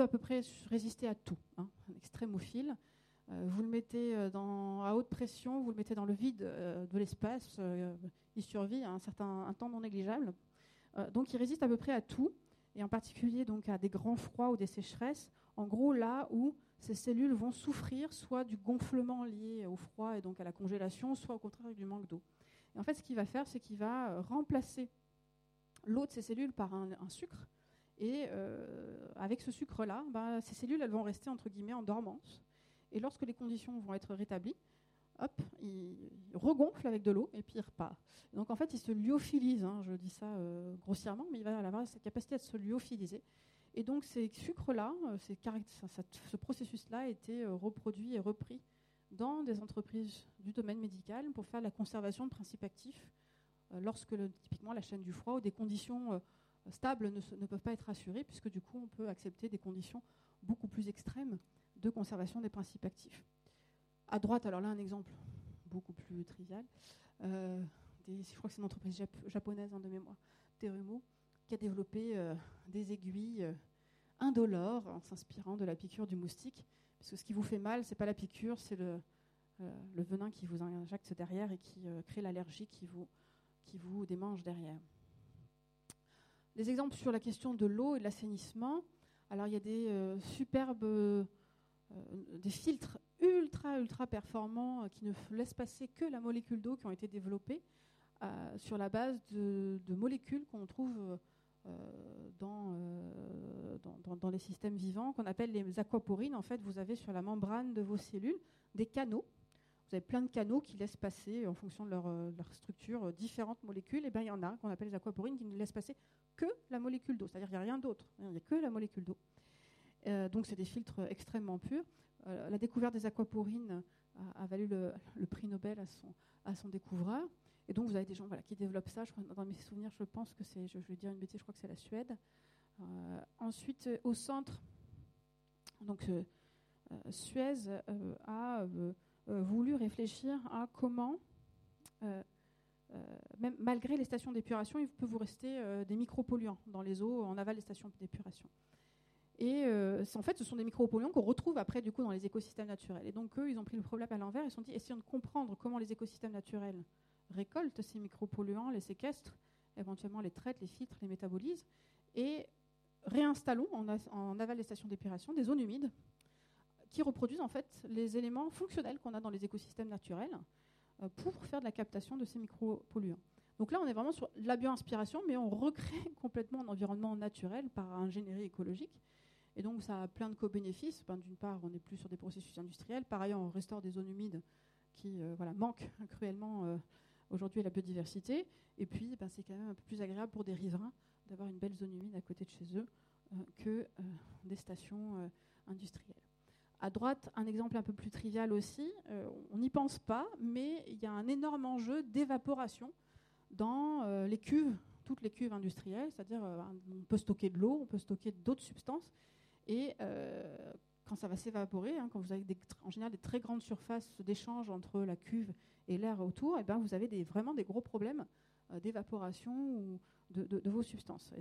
à peu près résister à tout, hein, un extrémophile. vous le mettez à haute pression, vous le mettez dans le vide de l'espace, il survit à un certain temps non négligeable. donc il résiste à peu près à tout, et en particulier donc à des grands froids ou des sécheresses. En gros, là où ces cellules vont souffrir soit du gonflement lié au froid et donc à la congélation, soit au contraire du manque d'eau. Et en fait, ce qu'il va faire, c'est qu'il va euh, remplacer l'eau de ces cellules par un, sucre. Et euh, avec ce sucre-là, bah, ces cellules, elles vont rester entre guillemets en dormance. Et lorsque les conditions vont être rétablies, hop, il regonfle avec de l'eau et puis il repart. Donc en fait, il se lyophilise. Hein, je dis ça euh, grossièrement, mais il va avoir cette capacité de se lyophiliser. Et donc ces sucres-là, euh, ce processus-là a été reproduit et repris dans des entreprises du domaine médical pour faire la conservation de principes actifs lorsque typiquement la chaîne du froid ou des conditions stables ne, peuvent pas être assurées, puisque du coup on peut accepter des conditions beaucoup plus extrêmes de conservation des principes actifs. À droite, alors là un exemple beaucoup plus trivial, je crois que c'est une entreprise japonaise hein, de mémoire, Terumo, qui a développé euh, des aiguilles euh, indolores en s'inspirant de la piqûre du moustique. Parce ce qui vous fait mal, ce n'est pas la piqûre, c'est le, euh, venin qui vous injecte derrière et qui crée l'allergie qui vous démange derrière. Des exemples sur la question de l'eau et de l'assainissement. Alors il y a des superbes des filtres ultra ultra performants qui ne laissent passer que la molécule d'eau qui ont été développés sur la base de, molécules qu'on trouve euh, euh, dans, dans, les systèmes vivants qu'on appelle les aquaporines. En fait, vous avez sur la membrane de vos cellules des canaux. Vous avez plein de canaux qui laissent passer, en fonction de leur, euh, structure, différentes molécules. Et bien, il y en a qu'on appelle les aquaporines qui ne laissent passer que la molécule d'eau. C'est-à-dire qu'il n'y a rien d'autre. Il n'y a que la molécule d'eau. donc, c'est des filtres extrêmement purs. la découverte des aquaporines a, valu le, prix Nobel à son, à son découvreur. Et donc, vous avez des gens voilà, qui développent ça. Dans mes souvenirs, je pense que c'est, je, vais dire une bêtise, je crois que c'est la Suède. Euh, ensuite, au centre, donc euh, euh, Suez a voulu réfléchir à comment, même malgré les stations d'épuration, il peut vous rester des micropolluants dans les eaux en aval des stations d'épuration. Et en fait, ce sont des micropolluants qu'on retrouve après du coup dans les écosystèmes naturels. Et donc eux, ils ont pris le problème à l'envers. Ils se sont dit, essayons de comprendre comment les écosystèmes naturels récoltent ces micropolluants, les séquestrent, éventuellement les traitent, les filtrent, les métabolisent, et réinstallons en, aval des stations d'épuration des zones humides qui reproduisent en fait les éléments fonctionnels qu'on a dans les écosystèmes naturels euh, pour faire de la captation de ces micropolluants. Donc là, on est vraiment sur la bioinspiration, mais on recrée complètement un environnement naturel par ingénierie écologique. Et donc, ça a plein de co-bénéfices. Ben, d'une part, on n'est plus sur des processus industriels. Par ailleurs, on restaure des zones humides qui euh, voilà, manquent cruellement euh, aujourd'hui la biodiversité. Et puis, ben, c'est quand même un peu plus agréable pour des riverains d'avoir une belle zone humide à côté de chez eux que des stations industrielles. À droite, un exemple un peu plus trivial aussi. on n'y pense pas, mais il y a un énorme enjeu d'évaporation dans les cuves, toutes les cuves industrielles. C'est-à-dire, on peut stocker de l'eau, on peut stocker d'autres substances. Et quand ça va s'évaporer, hein, quand vous avez en général des très grandes surfaces d'échange entre la cuve et l'air autour, et eh ben vous avez vraiment des gros problèmes euh, d'évaporation de, vos substances.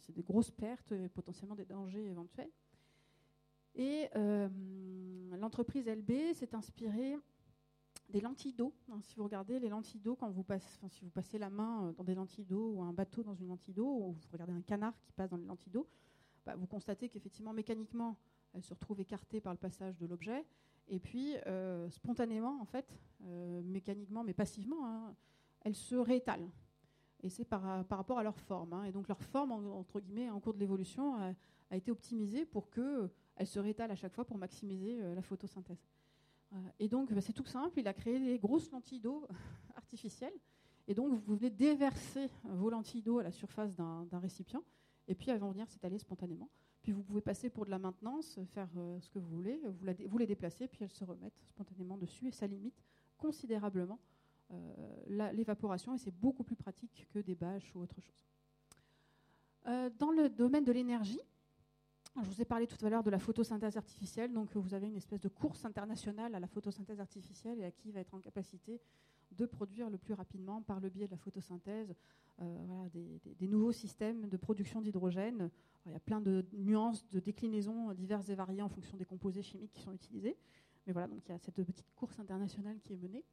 C'est des grosses pertes et potentiellement des dangers éventuels. Et euh, l'entreprise LB s'est inspirée des lentilles d'eau. Hein, si vous regardez les lentilles d'eau, quand vous passez, si vous passez la main euh, dans des lentilles d'eau ou un bateau dans une lentille d'eau, ou vous regardez un canard qui passe dans les lentilles d'eau, bah, vous constatez qu'effectivement, mécaniquement, elle se retrouve écartée par le passage de l'objet. Et puis, euh, spontanément, en fait, mécaniquement, mais passivement, hein, elles se réétalent. Et c'est par, rapport à leur forme. Hein. Et donc, leur forme, entre guillemets, en cours de l'évolution, a, été optimisée pour qu'elles se réétalent à chaque fois pour maximiser euh, la photosynthèse. et donc, bah, c'est tout simple. Il a créé des grosses lentilles d'eau artificielles. Et donc, vous venez déverser vos lentilles d'eau à la surface d'un récipient. Et puis, elles vont venir s'étaler spontanément. Puis vous pouvez passer pour de la maintenance, faire euh, ce que vous voulez, vous, les déplacez, puis elles se remettent spontanément dessus et ça limite considérablement euh, l'évaporation et c'est beaucoup plus pratique que des bâches ou autre chose. Euh, dans le domaine de l'énergie, je vous ai parlé tout à l'heure de la photosynthèse artificielle. Donc, vous avez une espèce de course internationale à la photosynthèse artificielle et à qui va être en capacité de produire le plus rapidement par le biais de la photosynthèse euh, des, nouveaux systèmes de production d'hydrogène. Il y a plein de nuances, de déclinaisons diverses et variées en fonction des composés chimiques qui sont utilisés. Mais voilà, donc il y a cette petite course internationale qui est menée.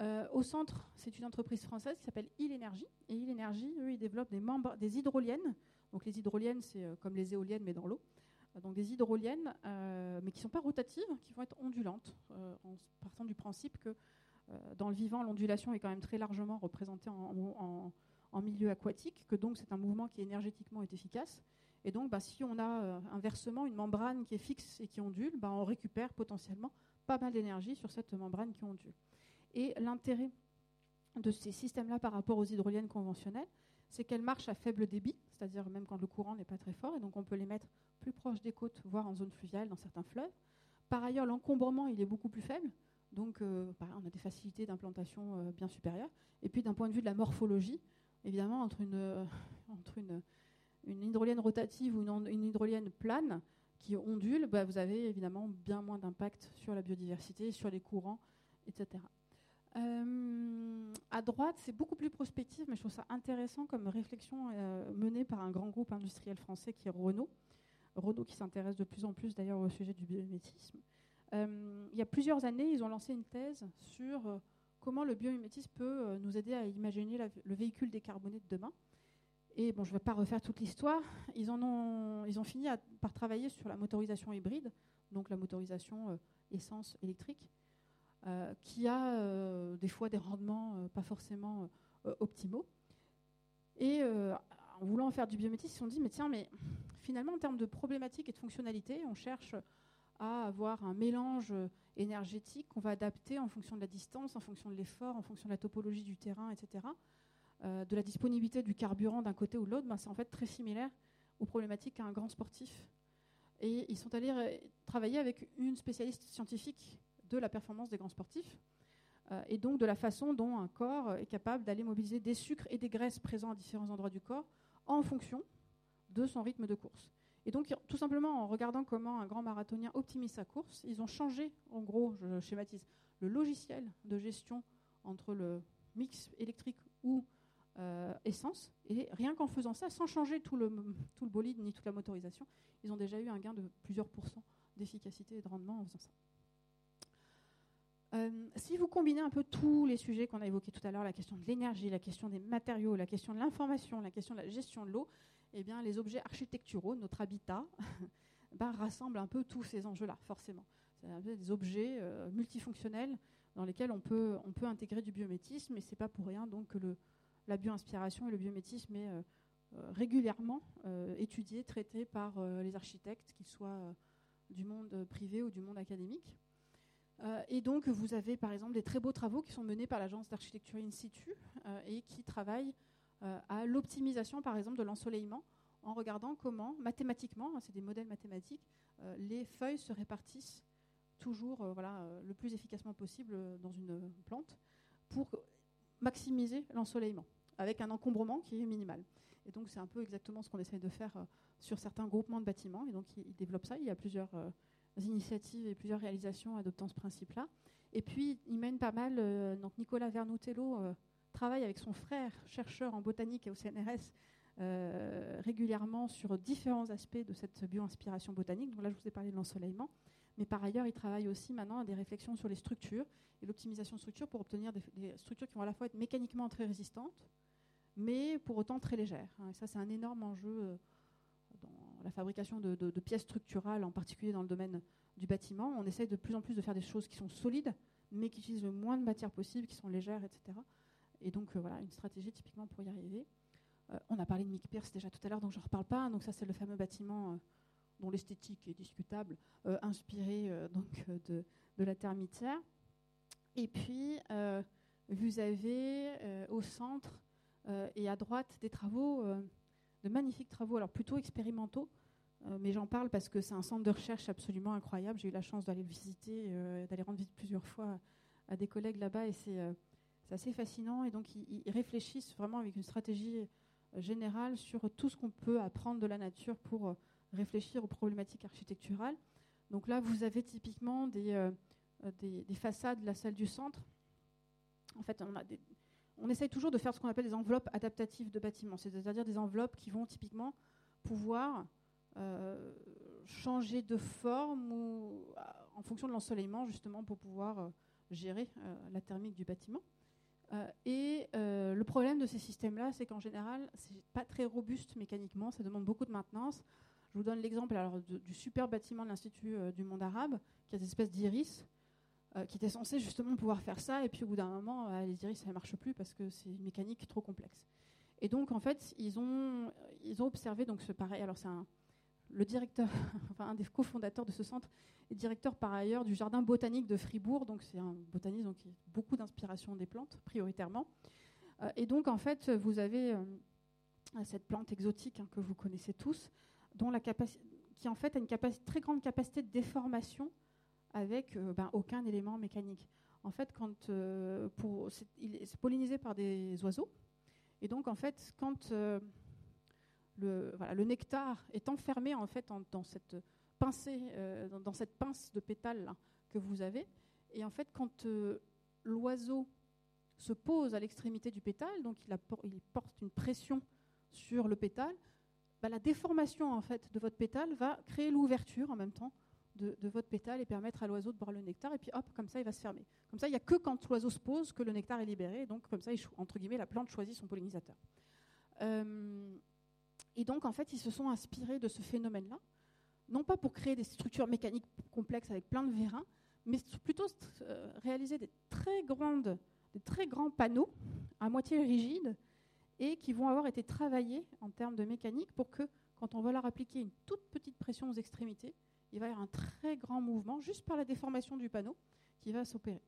Euh, au centre, c'est une entreprise française qui s'appelle Il Energy. Et Il Energy, eux, ils développent des, des hydroliennes. Donc les hydroliennes, c'est euh, comme les éoliennes, mais dans l'eau. Donc des hydroliennes, mais qui ne sont pas rotatives, qui vont être ondulantes, en partant du principe que dans le vivant, l'ondulation est quand même très largement représentée en, milieu aquatique, que donc c'est un mouvement qui énergétiquement est efficace. Et donc, bah, si on a euh, inversement une membrane qui est fixe et qui ondule, bah, on récupère potentiellement pas mal d'énergie sur cette membrane qui ondule. Et l'intérêt de ces systèmes-là par rapport aux hydroliennes conventionnelles, c'est qu'elles marchent à faible débit, c'est-à-dire même quand le courant n'est pas très fort, et donc on peut les mettre plus proches des côtes, voire en zone fluviale dans certains fleuves. Par ailleurs, l'encombrement il est beaucoup plus faible, donc euh, bah, on a des facilités d'implantation euh, bien supérieures. Et puis d'un point de vue de la morphologie, évidemment, entre une, euh, entre une, hydrolienne rotative ou une, une, hydrolienne plane qui ondule, bah, vous avez évidemment bien moins d'impact sur la biodiversité, sur les courants, etc. À droite, c'est beaucoup plus prospectif, mais je trouve ça intéressant comme réflexion menée par un grand groupe industriel français qui est Renault. Renault qui s'intéresse de plus en plus d'ailleurs au sujet du biométisme. il y a plusieurs années, ils ont lancé une thèse sur comment le biomimétisme peut euh, nous aider à imaginer le véhicule décarboné de demain. Et bon, je ne vais pas refaire toute l'histoire. Ils, ont, fini par travailler sur la motorisation hybride, donc la motorisation euh, essence électrique, euh, qui a des fois des rendements pas forcément optimaux. Et en voulant faire du biométisme, ils se sont dit, mais tiens, mais finalement, en termes de problématiques et de fonctionnalités, on cherche à avoir un mélange énergétique qu'on va adapter en fonction de la distance, en fonction de l'effort, en fonction de la topologie du terrain, etc. Euh, de la disponibilité du carburant d'un côté ou de l'autre, ben, c'est en fait très similaire aux problématiques qu'un grand sportif. Et ils sont allés travailler avec une spécialiste scientifique de la performance des grands sportifs, euh, et donc de la façon dont un corps est capable d'aller mobiliser des sucres et des graisses présents à différents endroits du corps en fonction de son rythme de course. Et donc, tout simplement, en regardant comment un grand marathonien optimise sa course, ils ont changé, en gros, je schématise, le logiciel de gestion entre le mix électrique ou euh, essence. Et rien qu'en faisant ça, sans changer tout le, tout bolide ni toute la motorisation, ils ont déjà eu un gain de plusieurs pourcents d'efficacité et de rendement en faisant ça. Euh, si vous combinez un peu tous les sujets qu'on a évoqués tout à l'heure, la question de l'énergie, la question des matériaux, la question de l'information, la question de la gestion de l'eau, eh bien, les objets architecturaux, notre habitat, ben, rassemblent un peu tous ces enjeux-là, forcément. C'est des objets euh, multifonctionnels dans lesquels on peut, intégrer du biométisme, et ce n'est pas pour rien donc, que le, la bioinspiration et le biométisme est euh, euh, régulièrement étudié, traité par les architectes, qu'ils soient du monde privé ou du monde académique. et donc, vous avez par exemple des très beaux travaux qui sont menés par l'agence d'architecture in situ et qui travaillent euh, à l'optimisation, par exemple, de l'ensoleillement en regardant comment, mathématiquement, hein, c'est des modèles mathématiques, euh, les feuilles se répartissent toujours euh, voilà, le plus efficacement possible dans une plante pour maximiser l'ensoleillement, avec un encombrement qui est minimal. Et donc c'est un peu exactement ce qu'on essaye de faire sur certains groupements de bâtiments. Et donc ils développent ça. Il y a plusieurs initiatives et plusieurs réalisations adoptant ce principe-là. Et puis ils mènent pas mal. donc Nicolas Vernutello travaille avec son frère, chercheur en botanique et au CNRS, euh, régulièrement sur différents aspects de cette bio-inspiration botanique. Donc là, je vous ai parlé de l'ensoleillement. Mais par ailleurs, il travaille aussi maintenant à des réflexions sur les structures et l'optimisation de structures pour obtenir des, structures qui vont à la fois être mécaniquement très résistantes, mais pour autant très légères. Et ça, c'est un énorme enjeu euh, dans la fabrication de, pièces structurales, en particulier dans le domaine du bâtiment. On essaye de plus en plus de faire des choses qui sont solides, mais qui utilisent le moins de matière possible, qui sont légères, etc. Et donc, euh, voilà, une stratégie typiquement pour y arriver. Euh, on a parlé de Mick Pierce déjà tout à l'heure, donc je ne reparle pas. Donc, ça, c'est le fameux bâtiment euh, dont l'esthétique est discutable, inspiré donc, de, la termitière. Et puis, vous avez au centre et à droite des travaux, de magnifiques travaux, alors plutôt expérimentaux, mais j'en parle parce que c'est un centre de recherche absolument incroyable. J'ai eu la chance d'aller le visiter, d'aller rendre visite plusieurs fois à des collègues là-bas, et c'est c'est assez fascinant. Et donc, ils, réfléchissent vraiment avec une stratégie euh, générale sur tout ce qu'on peut apprendre de la nature pour euh, réfléchir aux problématiques architecturales. Donc là, vous avez typiquement des, des façades de la salle du centre. En fait, on a des, on essaye toujours de faire ce qu'on appelle des enveloppes adaptatives de bâtiments, c'est-à-dire des enveloppes qui vont typiquement pouvoir euh, changer de forme ou, en fonction de l'ensoleillement, justement, pour pouvoir euh, gérer euh, la thermique du bâtiment. Et le problème de ces systèmes-là, c'est qu'en général, c'est pas très robuste mécaniquement, ça demande beaucoup de maintenance. Je vous donne l'exemple alors du super bâtiment de l'Institut du monde arabe, qui a des espèces d'iris. Euh, qui était censé justement pouvoir faire ça. Et puis au bout d'un moment, euh, les iris, ça ne marche plus parce que c'est une mécanique trop complexe. Et donc, en fait, ils ont, ils ont observé, donc ce pareil, alors c'est le directeur, enfin un des cofondateurs de ce centre, est directeur par ailleurs du jardin botanique de Fribourg, donc c'est un botaniste donc, qui a beaucoup d'inspiration des plantes, prioritairement. Euh, et donc, en fait, vous avez cette plante exotique hein, que vous connaissez tous, dont la qui en fait a une très grande capacité de déformation avec euh, ben, aucun élément mécanique. En fait, quand euh, pour, c'est, pollinisé par des oiseaux, et donc en fait, quand euh, le, nectar est enfermé en fait dans cette pincée, dans, cette pince de pétales que vous avez, et en fait, quand l'oiseau se pose à l'extrémité du pétale, donc il, porte une pression sur le pétale, ben, la déformation en fait de votre pétale va créer l'ouverture en même temps de, votre pétale et permettre à l'oiseau de boire le nectar. Et puis hop, comme ça, il va se fermer. Comme ça, il n'y a que quand l'oiseau se pose que le nectar est libéré. donc, comme ça, entre guillemets, la plante choisit son pollinisateur. Euh, et donc, en fait, ils se sont inspirés de ce phénomène-là, non pas pour créer des structures mécaniques complexes avec plein de vérins, mais plutôt euh, réaliser des très, grandes, des très grands panneaux à moitié rigides et qui vont avoir été travaillés en termes de mécanique pour que, quand on va leur appliquer une toute petite pression aux extrémités, il va y avoir un très grand mouvement juste par la déformation du panneau qui va s'opérer.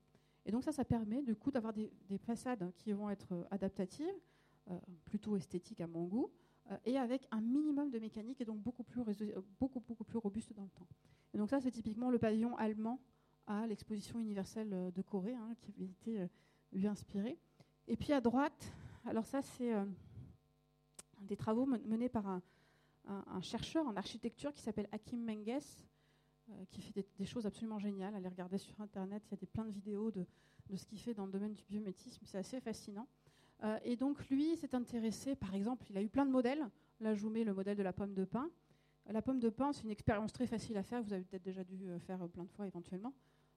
Et donc ça, ça permet du coup d'avoir des, façades qui vont être adaptatives, euh, plutôt esthétiques à mon goût, et avec un minimum de mécanique et donc beaucoup plus, beaucoup, beaucoup plus robuste dans le temps. Donc ça, c'est typiquement le pavillon allemand à l'exposition universelle de Corée, hein, qui avait été lui inspiré. Et puis à droite, alors ça, c'est des travaux menés par un, chercheur en architecture qui s'appelle Hakim Menges, euh, qui fait des, choses absolument géniales. Allez regarder sur Internet, il y a des, plein de vidéos de, ce qu'il fait dans le domaine du biométisme. C'est assez fascinant. Euh, et donc, lui s'est intéressé, par exemple, il a eu plein de modèles. Là, je vous mets le modèle de la pomme de pin. La pomme de pin, c'est une expérience très facile à faire. Vous avez peut-être déjà dû euh, faire plein de fois éventuellement.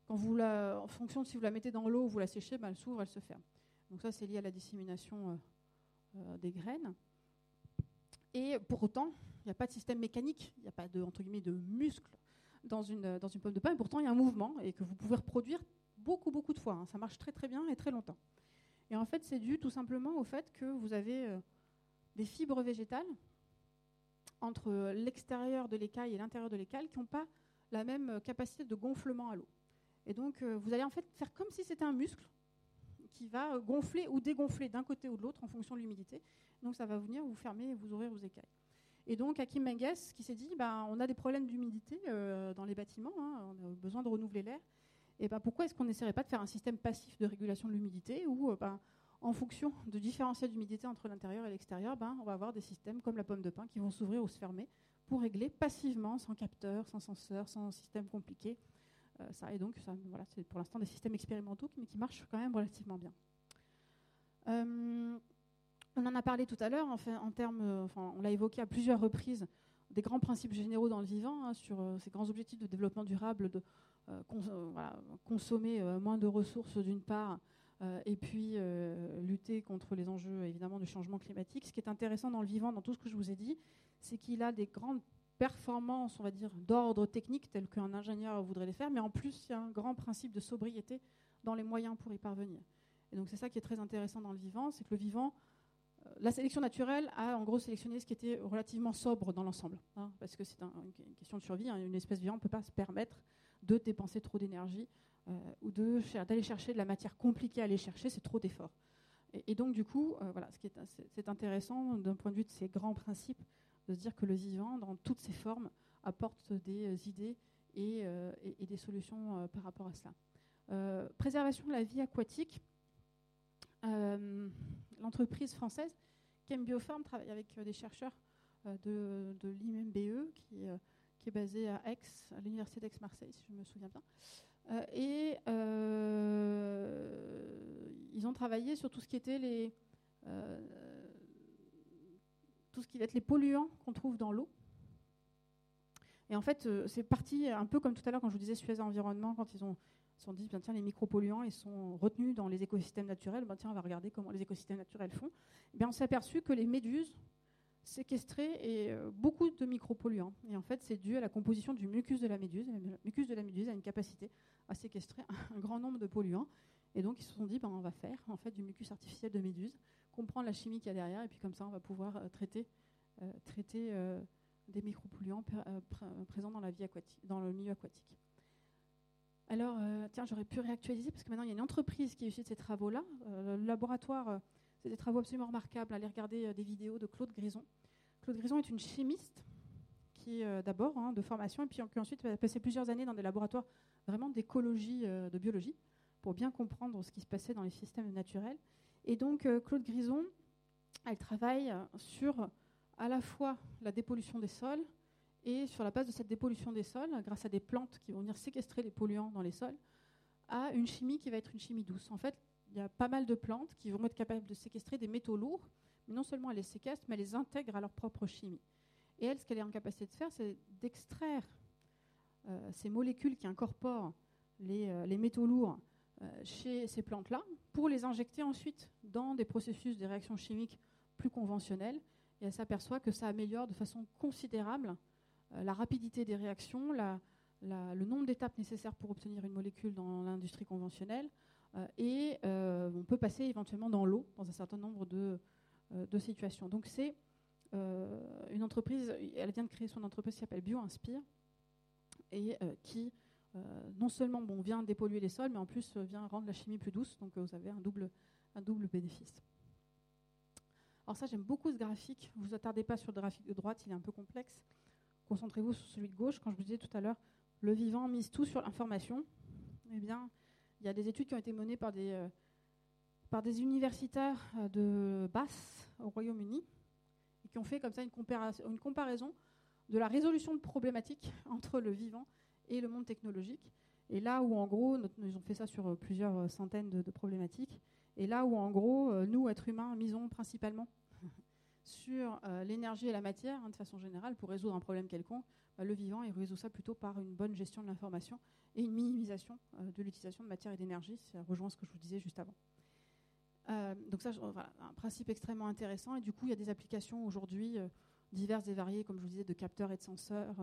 Quand vous la, en fonction de si vous la mettez dans l'eau ou vous la séchez, ben, elle s'ouvre, elle se ferme. Donc ça, c'est lié à la dissémination des graines. Et pour autant, il n'y a pas de système mécanique, il n'y a pas de, entre guillemets, de muscle dans une, dans une pomme de pain, et pourtant il y a un mouvement et que vous pouvez reproduire beaucoup, beaucoup de fois. Hein. Ça marche très, très bien et très longtemps. Et en fait, c'est dû tout simplement au fait que vous avez euh, des fibres végétales entre l'extérieur de l'écaille et l'intérieur de l'écaille qui n'ont pas la même euh, capacité de gonflement à l'eau. Et donc, euh, vous allez en fait faire comme si c'était un muscle qui va gonfler ou dégonfler d'un côté ou de l'autre en fonction de l'humidité. Donc, ça va venir vous fermer et vous ouvrir vos écailles. Et donc, Hakim Menges qui s'est dit, ben, on a des problèmes d'humidité euh, dans les bâtiments, hein, on a besoin de renouveler l'air. Et ben, pourquoi est-ce qu'on n'essaierait pas de faire un système passif de régulation de l'humidité où, euh, ben, en fonction de différentiel d'humidité entre l'intérieur et l'extérieur, ben, on va avoir des systèmes comme la pomme de pin qui vont s'ouvrir ou se fermer pour régler passivement, sans capteur, sans senseur, sans système compliqué. Euh, ça, donc, voilà, c'est pour l'instant des systèmes expérimentaux, mais qui marchent quand même relativement bien. On en a parlé tout à l'heure, en, termes, euh, enfin, on l'a évoqué à plusieurs reprises, des grands principes généraux dans le vivant, hein, sur euh, ces grands objectifs de développement durable, de euh, consommer moins de ressources d'une part, et puis lutter contre les enjeux évidemment du changement climatique. Ce qui est intéressant dans le vivant, dans tout ce que je vous ai dit, c'est qu'il a des grandes performances, on va dire, d'ordre technique, telles qu'un ingénieur voudrait les faire, mais en plus, il y a un grand principe de sobriété dans les moyens pour y parvenir. Et donc c'est ça qui est très intéressant dans le vivant, c'est que le vivant la sélection naturelle a en gros sélectionné ce qui était relativement sobre dans l'ensemble, hein, parce que c'est une question de survie. Hein. une espèce vivante ne peut pas se permettre de dépenser trop d'énergie euh, ou d'aller chercher de la matière compliquée à aller chercher, c'est trop d'efforts. Et, donc du coup, euh, voilà, ce qui est, c'est intéressant d'un point de vue de ces grands principes, de se dire que le vivant, dans toutes ses formes, apporte des euh, idées et, des solutions par rapport à cela. préservation de la vie aquatique. L'entreprise française Chem Biofarm travaille avec des chercheurs de, de l'IMBE qui est basé à Aix, à l'université d'Aix-Marseille, si je me souviens bien. et ils ont travaillé sur tout ce qui était les tout ce qui va être les polluants qu'on trouve dans l'eau. Et en fait, c'est parti un peu comme tout à l'heure quand je vous disais Suez Environnement, quand ils ont se sont dit, ben, tiens, les micropolluants, ils sont retenus dans les écosystèmes naturels, ben, tiens, on va regarder comment les écosystèmes naturels font. Eh on s'est aperçu que les méduses séquestraient et, euh, beaucoup de micropolluants. Et en fait, c'est dû à la composition du mucus de la méduse. Le mucus de la méduse a une capacité à séquestrer un grand nombre de polluants. Et donc, ils se sont dit, ben, on va faire en fait du mucus artificiel de méduse, comprendre la chimie qu'il y a derrière, et puis comme ça, on va pouvoir euh, traiter, euh, des micropolluants présents dans, la vie aquatique, dans le milieu aquatique. Alors, tiens, j'aurais pu réactualiser parce que maintenant il y a une entreprise qui est issue de ces travaux-là. Le laboratoire, c'est des travaux absolument remarquables. Allez regarder des vidéos de Claude Grison. Claude Grison est une chimiste qui, d'abord, hein, de formation, et puis qui ensuite a passé plusieurs années dans des laboratoires vraiment d'écologie, de biologie, pour bien comprendre ce qui se passait dans les systèmes naturels. Et donc, Claude Grison, elle travaille sur à la fois la dépollution des sols, et sur la base de cette dépollution des sols, grâce à des plantes qui vont venir séquestrer les polluants dans les sols, à une chimie qui va être une chimie douce. En fait, il y a pas mal de plantes qui vont être capables de séquestrer des métaux lourds, mais non seulement elles les séquestrent, mais elles les intègrent à leur propre chimie. Et elle, ce qu'elle est en capacité de faire, c'est d'extraire euh, ces molécules qui incorporent les, euh, métaux lourds euh, chez ces plantes-là, pour les injecter ensuite dans des processus de réactions chimiques plus conventionnelles. Et elle s'aperçoit que ça améliore de façon considérable la rapidité des réactions, le nombre d'étapes nécessaires pour obtenir une molécule dans l'industrie conventionnelle, et euh, on peut passer éventuellement dans l'eau dans un certain nombre de, situations. Donc c'est une entreprise, elle vient de créer son entreprise qui s'appelle BioInspire, et qui non seulement bon, vient dépolluer les sols, mais en plus vient rendre la chimie plus douce, donc vous avez un double, un double bénéfice. Alors ça, j'aime beaucoup ce graphique. Vous attardez pas sur le graphique de droite, il est un peu complexe concentrez-vous sur celui de gauche. Quand je vous disais tout à l'heure, le vivant mise tout sur l'information, eh bien, il y a des études qui ont été menées par des, euh, par des universitaires euh, de Basse au Royaume-Uni et qui ont fait comme ça une, comparaison de la résolution de problématiques entre le vivant et le monde technologique. Et là où, en gros, ils ont fait ça sur euh, plusieurs centaines de problématiques, et là où, en gros, nous, êtres humains, misons principalement sur euh, l'énergie et la matière, hein, de façon générale, pour résoudre un problème quelconque, bah, le vivant, il résout ça plutôt par une bonne gestion de l'information et une minimisation euh, de l'utilisation de matière et d'énergie. Ça rejoint ce que je vous disais juste avant. Euh, donc ça, voilà, un principe extrêmement intéressant. Et du coup, il y a des applications aujourd'hui diverses et variées, comme je vous disais, de capteurs et de senseurs,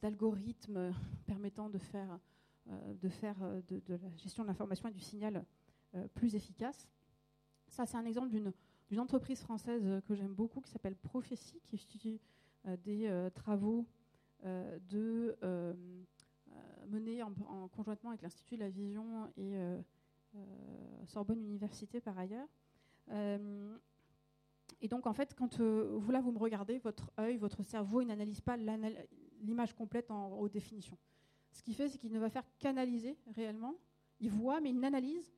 d'algorithmes permettant de faire, de, faire de, de, la gestion de l'information et du signal plus efficace. Ça, c'est un exemple d'une une entreprise française euh, que j'aime beaucoup qui s'appelle Prophétie, qui étudie euh, des euh, travaux menés en, conjointement avec l'Institut de la Vision et Sorbonne Université par ailleurs. Et donc, en fait, quand vous là, vous me regardez, votre œil, votre cerveau, il n'analyse pas l'image complète en haute définition. Ce qu'il fait, c'est qu'il ne va faire qu'analyser réellement. Il voit, mais il n'analyse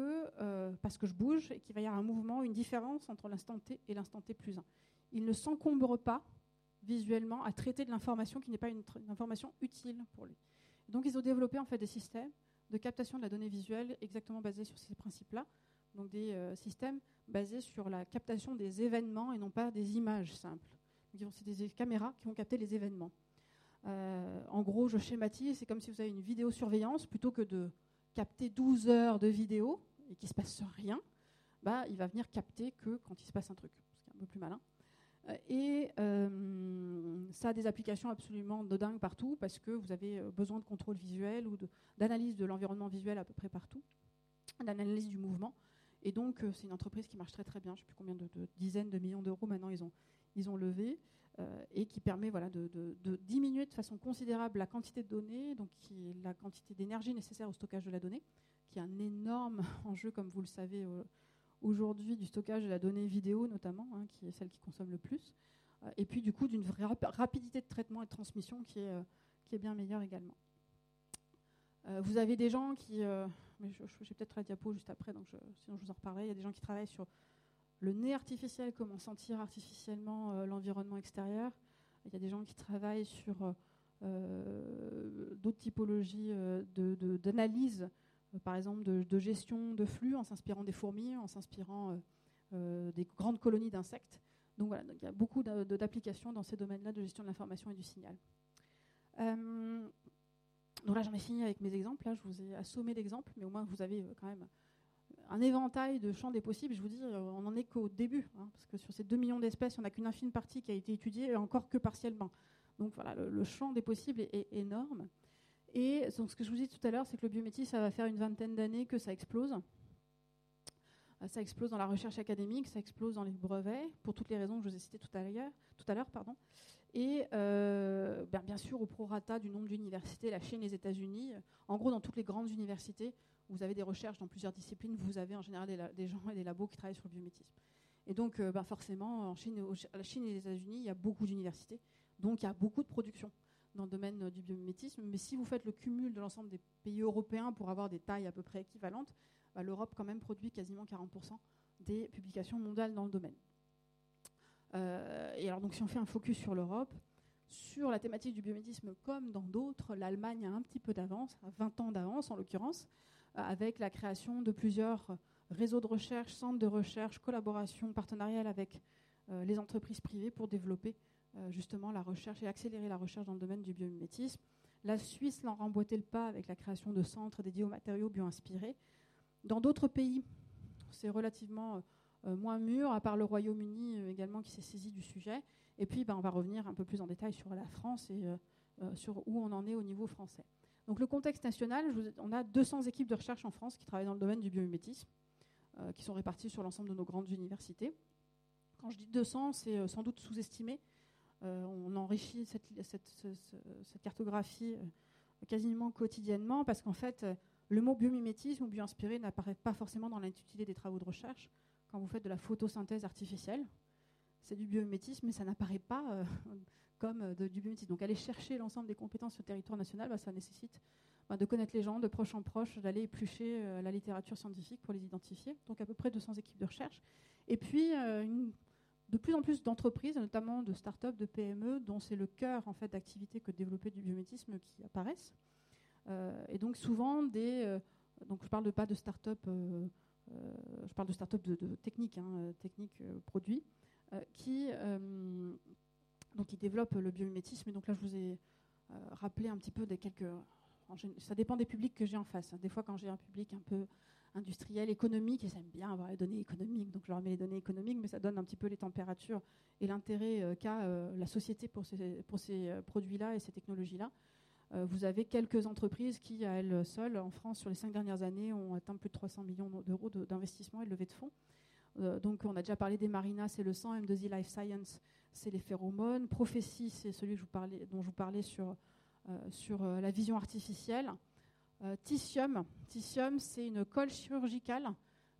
euh, parce que je bouge et qu'il va y avoir un mouvement, une différence entre l'instant T et l'instant T plus 1. Il ne s'encombre pas visuellement à traiter de l'information qui n'est pas une, information utile pour lui. Donc ils ont développé en fait des systèmes de captation de la donnée visuelle exactement basés sur ces principes-là. Donc des euh, systèmes basés sur la captation des événements et non pas des images simples. C'est des caméras qui vont capter les événements. Euh, en gros, je schématise, c'est comme si vous avez une vidéosurveillance plutôt que de capter 12 heures de vidéo et qu'il ne se passe rien, bah, il va venir capter que quand il se passe un truc, ce qui est un peu plus malin. Euh, et euh, ça a des applications absolument de dingue partout parce que vous avez euh, besoin de contrôle visuel ou d'analyse de, l'environnement visuel à peu près partout, d'analyse du mouvement. Et donc, c'est une entreprise qui marche très très bien. Je ne sais plus combien de, dizaines de millions d'euros maintenant ils ont levé. Et qui permet voilà, de, diminuer de façon considérable la quantité de données, donc la quantité d'énergie nécessaire au stockage de la donnée, qui est un énorme enjeu, comme vous le savez, euh, aujourd'hui, du stockage de la donnée vidéo notamment, hein, qui est celle qui consomme le plus. Euh, et puis, du coup, d'une vraie rapidité de traitement et de transmission qui est, euh, qui est bien meilleure également. vous avez des gens qui. mais j'ai peut-être la diapo juste après, donc sinon je vous en reparlerai. Il y a des gens qui travaillent sur le nez artificiel, comment sentir artificiellement l'environnement extérieur. Il y a des gens qui travaillent sur d'autres typologies d'analyse, par exemple de, gestion de flux en s'inspirant des fourmis, en s'inspirant des grandes colonies d'insectes. Donc voilà, il y a beaucoup d'applications dans ces domaines-là de gestion de l'information et du signal. Euh, donc là, j'en ai fini avec mes exemples. Là, je vous ai assommé d'exemples, mais au moins vous avez euh, quand même un éventail de champs des possibles. Je vous dis, euh, on n'en est qu'au début, hein, parce que sur ces 2 millions d'espèces, on n'a qu'une infime partie qui a été étudiée, et encore que partiellement. Donc voilà, le, champ des possibles est, énorme. Et ce que je vous dis tout à l'heure, c'est que le biométis, ça va faire une vingtaine d'années que ça explose. Ça explose dans la recherche académique, ça explose dans les brevets, pour toutes les raisons que je vous ai citées tout à l'heure. Tout à l'heure pardon. Et euh, ben, bien sûr, au prorata du nombre d'universités, la Chine, les États-Unis. En gros, dans toutes les grandes universités, vous avez des recherches dans plusieurs disciplines, vous avez en général des, gens et des labos qui travaillent sur le biométisme. Et donc, euh, ben, forcément, en Chine, la Chine et les États-Unis, il y a beaucoup d'universités, donc il y a beaucoup de production dans le domaine euh, du biométisme. Mais si vous faites le cumul de l'ensemble des pays européens pour avoir des tailles à peu près équivalentes, ben, l'Europe quand même produit quasiment 40% des publications mondiales dans le domaine. Euh, et alors, donc, si on fait un focus sur l'Europe, sur la thématique du biomédisme, comme dans d'autres, l'Allemagne a un petit peu d'avance, 20 ans d'avance en l'occurrence, avec la création de plusieurs réseaux de recherche, centres de recherche, collaborations partenariales avec euh, les entreprises privées pour développer justement la recherche et accélérer la recherche dans le domaine du biomimétisme. La Suisse l'a remboîté le pas avec la création de centres dédiés aux matériaux bioinspirés. Dans d'autres pays, c'est relativement euh, moins mûr, à part le Royaume-Uni euh, également qui s'est saisi du sujet. Et puis, ben, on va revenir un peu plus en détail sur la France et euh, sur où on en est au niveau français. Donc, le contexte national, on a 200 équipes de recherche en France qui travaillent dans le domaine du biomimétisme, qui sont réparties sur l'ensemble de nos grandes universités. Quand je dis 200, c'est sans doute sous-estimé. on enrichit cette, cartographie quasiment quotidiennement parce qu'en fait, le mot biomimétisme ou bioinspiré n'apparaît pas forcément dans l'intitulé des travaux de recherche quand vous faites de la photosynthèse artificielle. C'est du biomimétisme, mais ça n'apparaît pas euh, comme euh, du biomimétisme. Donc aller chercher l'ensemble des compétences sur le territoire national, bah, ça nécessite bah, de connaître les gens de proche en proche, d'aller éplucher euh, la littérature scientifique pour les identifier. Donc à peu près 200 équipes de recherche. Et puis de plus en plus d'entreprises, notamment de start-up, de PME, dont c'est le cœur en fait, d'activité que de développer du biométisme qui apparaissent. et donc souvent des... donc je parle pas de start-up euh, je parle de start-up de, technique, hein, euh, technique euh, produit, qui, donc, qui développent le biomimétisme. Et donc là, je vous ai rappelé un petit peu des quelques. Ça dépend des publics que j'ai en face. Des fois, quand j'ai un public un peu industriel, économique, ils aiment bien avoir les données économiques, donc je leur mets les données économiques, mais ça donne un petit peu les températures et l'intérêt qu'a la société pour ces, pour ces produits-là et ces technologies-là. Euh, vous avez quelques entreprises qui, à elles seules, en France, sur les cinq dernières années, ont atteint plus de 300 millions d'euros d'investissement et de levée de fonds. Euh, donc, on a déjà parlé des Marina, c'est le sang, M2I Life Science, c'est les phéromones. Prophétie, c'est celui dont je vous parlais sur, euh, sur la vision artificielle. Titium, Titium c'est une colle chirurgicale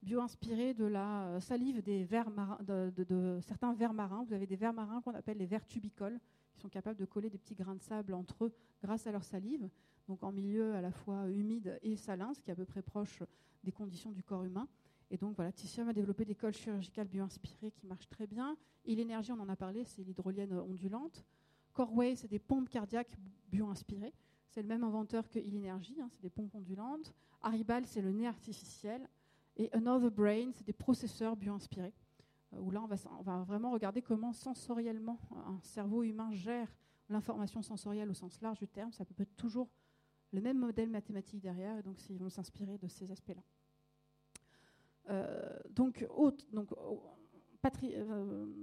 bio-inspirée de la salive des vers de, de, certains vers marins. Vous avez des vers marins qu'on appelle les vers tubicoles, qui sont capables de coller des petits grains de sable entre eux grâce à leur salive, donc en milieu à la fois humide et salin, ce qui est à peu près proche des conditions du corps humain. Et donc voilà, Titium a développé des colles chirurgicales bio-inspirées qui marchent très bien. Et l'énergie, on en a parlé, c'est l'hydrolienne ondulante. Corway, c'est des pompes cardiaques bio-inspirées. C'est le même inventeur que Ilenergy, hein, c'est des pompes ondulantes. Haribal, c'est le nez artificiel. Et Another Brain, c'est des processeurs bio-inspirés. Euh, où là, on va, on va, vraiment regarder comment sensoriellement un cerveau humain gère l'information sensorielle au sens large du terme. Ça peut être toujours le même modèle mathématique derrière, et donc ils vont s'inspirer de ces aspects-là. Euh, donc, euh,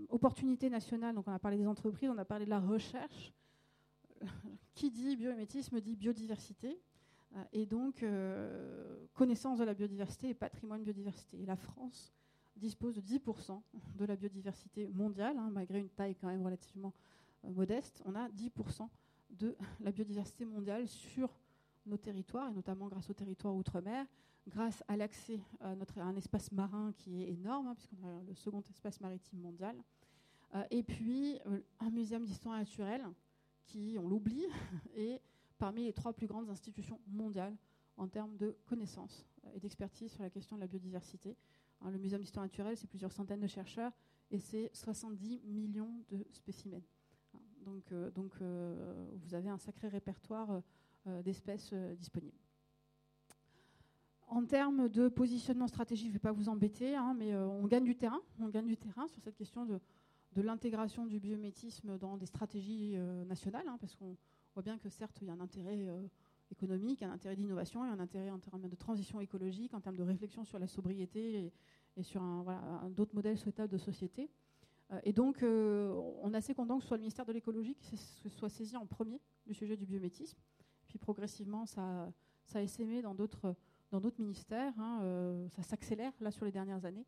opportunité nationale, donc on a parlé des entreprises, on a parlé de la recherche. Qui dit biométisme dit biodiversité, et donc connaissance de la biodiversité et patrimoine biodiversité. Et la France dispose de 10% de la biodiversité mondiale, hein, malgré une taille quand même relativement euh, modeste. On a 10% de la biodiversité mondiale sur nos territoires, et notamment grâce au territoire outre-mer, grâce à l'accès à, notre, un espace marin qui est énorme, hein, puisqu'on a le second espace maritime mondial, euh, et puis euh, un muséum d'histoire naturelle qui, on l'oublie, est parmi les trois plus grandes institutions mondiales en termes de connaissances et d'expertise sur la question de la biodiversité. Hein, le Muséum d'histoire naturelle, c'est plusieurs centaines de chercheurs et c'est 70 millions de spécimens. Hein, Donc, donc vous avez un sacré répertoire d'espèces disponibles. En termes de positionnement stratégique, je ne vais pas vous embêter, hein, mais on gagne du terrain. On gagne du terrain sur cette question de, l'intégration du biométisme dans des stratégies nationales, hein, parce qu'on voit bien que certes, il y a un intérêt économique, un intérêt d'innovation un intérêt en termes de transition écologique, en termes de réflexion sur la sobriété et, sur d'autres modèles souhaitables de société. Euh, et donc, euh, on est assez content que ce soit le ministère de l'écologie qui soit saisi en premier du sujet du biométisme. Puis progressivement, ça, ça a essaimé dans d'autres, dans d'autres ministères. Hein, euh, ça s'accélère là sur les dernières années,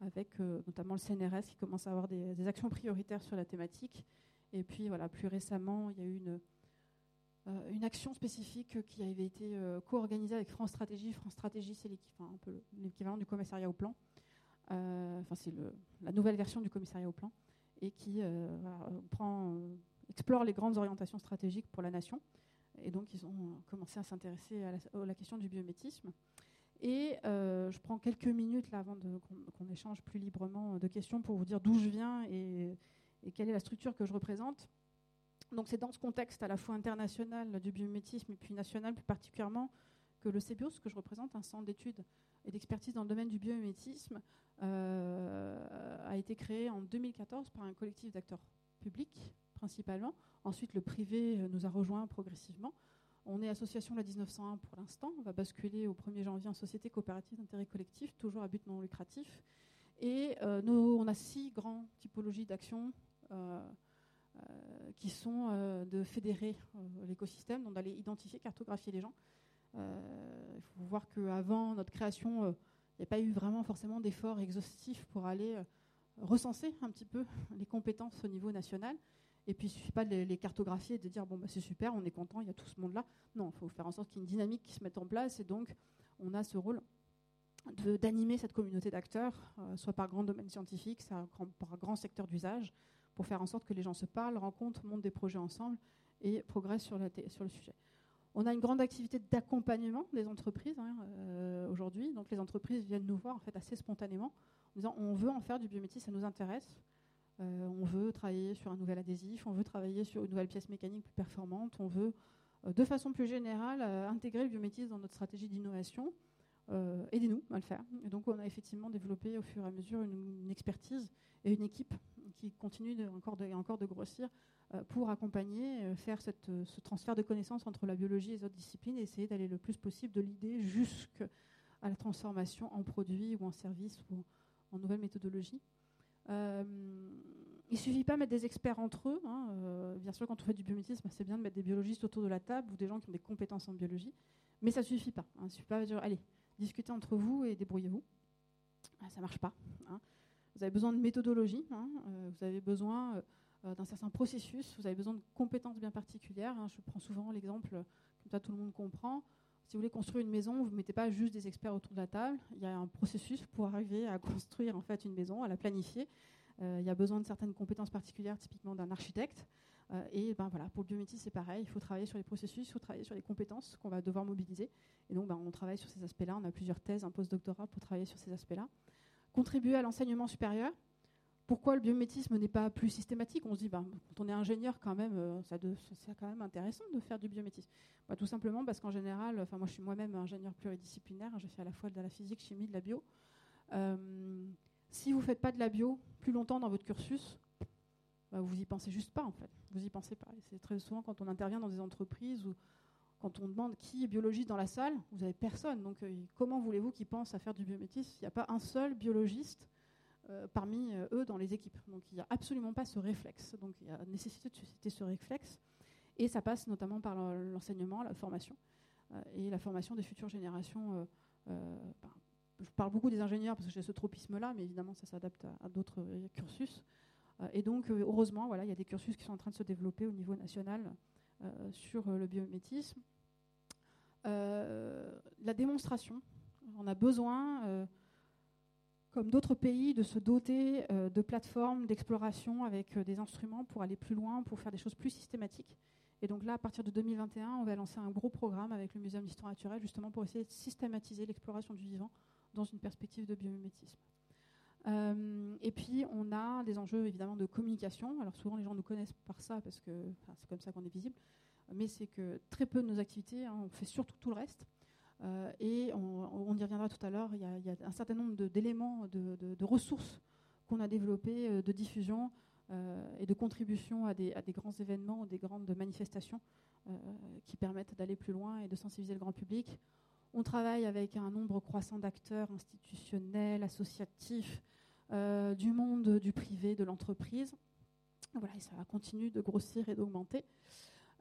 avec notamment le CNRS qui commence à avoir des, actions prioritaires sur la thématique. Et puis, voilà, plus récemment, il y a eu une, euh, action spécifique qui avait été euh, co-organisée avec France Stratégie. France Stratégie, c'est l'équivalent du commissariat au plan. Euh, c'est la nouvelle version du commissariat au plan et qui explore les grandes orientations stratégiques pour la nation. Et donc, ils ont commencé à s'intéresser à, la, question du biométisme. Et je prends quelques minutes avant qu'on échange plus librement de questions pour vous dire d'où je viens et, et, quelle est la structure que je représente. Donc c'est dans ce contexte à la fois international du biométisme et puis national plus particulièrement que le CEBIOS, que je représente, un centre d'études et d'expertise dans le domaine du biométisme, euh, a été créé en 2014 par un collectif d'acteurs publics principalement. Ensuite, le privé euh, nous a rejoints progressivement. On est association la 1901 pour l'instant. On va basculer au 1er janvier en société coopérative d'intérêt collectif, toujours à but non lucratif. Et euh, nous, on a six grandes typologies d'actions. Euh, qui sont de fédérer l'écosystème, donc d'aller identifier, cartographier les gens. Il faut voir qu'avant notre création, il n'y a pas eu vraiment forcément d'efforts exhaustifs pour aller recenser un petit peu les compétences au niveau national. Et puis, il ne suffit pas de les, cartographier et de dire bon, bah, c'est super, on est content, il y a tout ce monde-là. Non, il faut faire en sorte qu'il y ait une dynamique qui se mette en place. Et donc, on a ce rôle d'animer cette communauté d'acteurs, soit par grand domaine scientifique, soit par grand secteur d'usage, pour faire en sorte que les gens se parlent, rencontrent, montent des projets ensemble et progressent sur, le sujet. On a une grande activité d'accompagnement des entreprises hein, euh, aujourd'hui. Donc les entreprises viennent nous voir en fait assez spontanément en disant on veut en faire du biométisme, ça nous intéresse. Euh, on veut travailler sur un nouvel adhésif, on veut travailler sur une nouvelle pièce mécanique plus performante, on veut euh, de façon plus générale intégrer le biométisme dans notre stratégie d'innovation. Aidez-nous à le faire. Et donc on a effectivement développé au fur et à mesure une expertise et une équipe qui continue de, encore, de, encore de grossir euh, pour accompagner, euh, faire euh, ce transfert de connaissances entre la biologie et les autres disciplines et essayer d'aller le plus possible de l'idée jusqu'à la transformation en produit ou en service ou en nouvelle méthodologie. Il ne suffit pas de mettre des experts entre eux. Hein, bien sûr, quand on fait du biométisme, c'est bien de mettre des biologistes autour de la table ou des gens qui ont des compétences en biologie, mais ça suffit pas. Hein. Il ne suffit pas de dire allez, discutez entre vous et débrouillez-vous. Ah, ça ne marche pas. Hein. Vous avez besoin de méthodologie, hein, euh, vous avez besoin euh, d'un certain processus, vous avez besoin de compétences bien particulières. Je prends souvent l'exemple, comme ça tout le monde comprend. Si vous voulez construire une maison, vous ne mettez pas juste des experts autour de la table. Il y a un processus pour arriver à construire en fait une maison, à la planifier. Euh, il y a besoin de certaines compétences particulières, typiquement d'un architecte. et ben voilà, pour le biométisme, c'est pareil. Il faut travailler sur les processus, il faut travailler sur les compétences qu'on va devoir mobiliser. Et donc, ben, on travaille sur ces aspects-là. On a plusieurs thèses, un post-doctorat pour travailler sur ces aspects-là contribuer à l'enseignement supérieur. Pourquoi le biométisme n'est pas plus systématique? On se dit, ben, quand on est ingénieur, quand même, euh, ça c'est quand même intéressant de faire du biométisme. Bah, tout simplement parce qu'en général, enfin moi je suis moi-même ingénieur pluridisciplinaire, je fais à la fois de la physique, chimie, de la bio. Euh, si vous ne faites pas de la bio plus longtemps dans votre cursus, bah, vous y pensez juste pas en fait. Vous y pensez pas. C'est très souvent quand on intervient dans des entreprises ou quand on demande qui est biologiste dans la salle, vous n'avez personne. Donc euh, comment voulez-vous qu'ils pensent à faire du biométisme? Il n'y a pas un seul biologiste euh, parmi euh, eux dans les équipes. Donc il n'y a absolument pas ce réflexe. Donc il y a nécessité de susciter ce réflexe. Et ça passe notamment par l'enseignement, la formation et la formation des futures générations. Ben, je parle beaucoup des ingénieurs parce que j'ai ce tropisme-là, mais évidemment ça s'adapte à, d'autres cursus. et donc heureusement, voilà, il y a des cursus qui sont en train de se développer au niveau national sur le biométisme. Euh, la démonstration. On a besoin, euh, comme d'autres pays, de se doter euh, de plateformes d'exploration avec des instruments pour aller plus loin, pour faire des choses plus systématiques. Et donc là, à partir de 2021, on va lancer un gros programme avec le Muséum d'histoire naturelle, justement pour essayer de systématiser l'exploration du vivant dans une perspective de biomimétisme. et puis, on a des enjeux évidemment de communication. Alors, souvent, les gens nous connaissent par ça parce que c'est comme ça qu'on est visible. Mais c'est que très peu de nos activités, hein, on fait surtout tout le reste. Et on, y reviendra tout à l'heure. Il, y, a un certain nombre d'éléments, de, ressources qu'on a développées, de diffusion et de contribution à des, grands événements, des grandes manifestations qui permettent d'aller plus loin et de sensibiliser le grand public. On travaille avec un nombre croissant d'acteurs institutionnels, associatifs, euh, du monde du privé, de l'entreprise. Voilà, et ça continue de grossir et d'augmenter.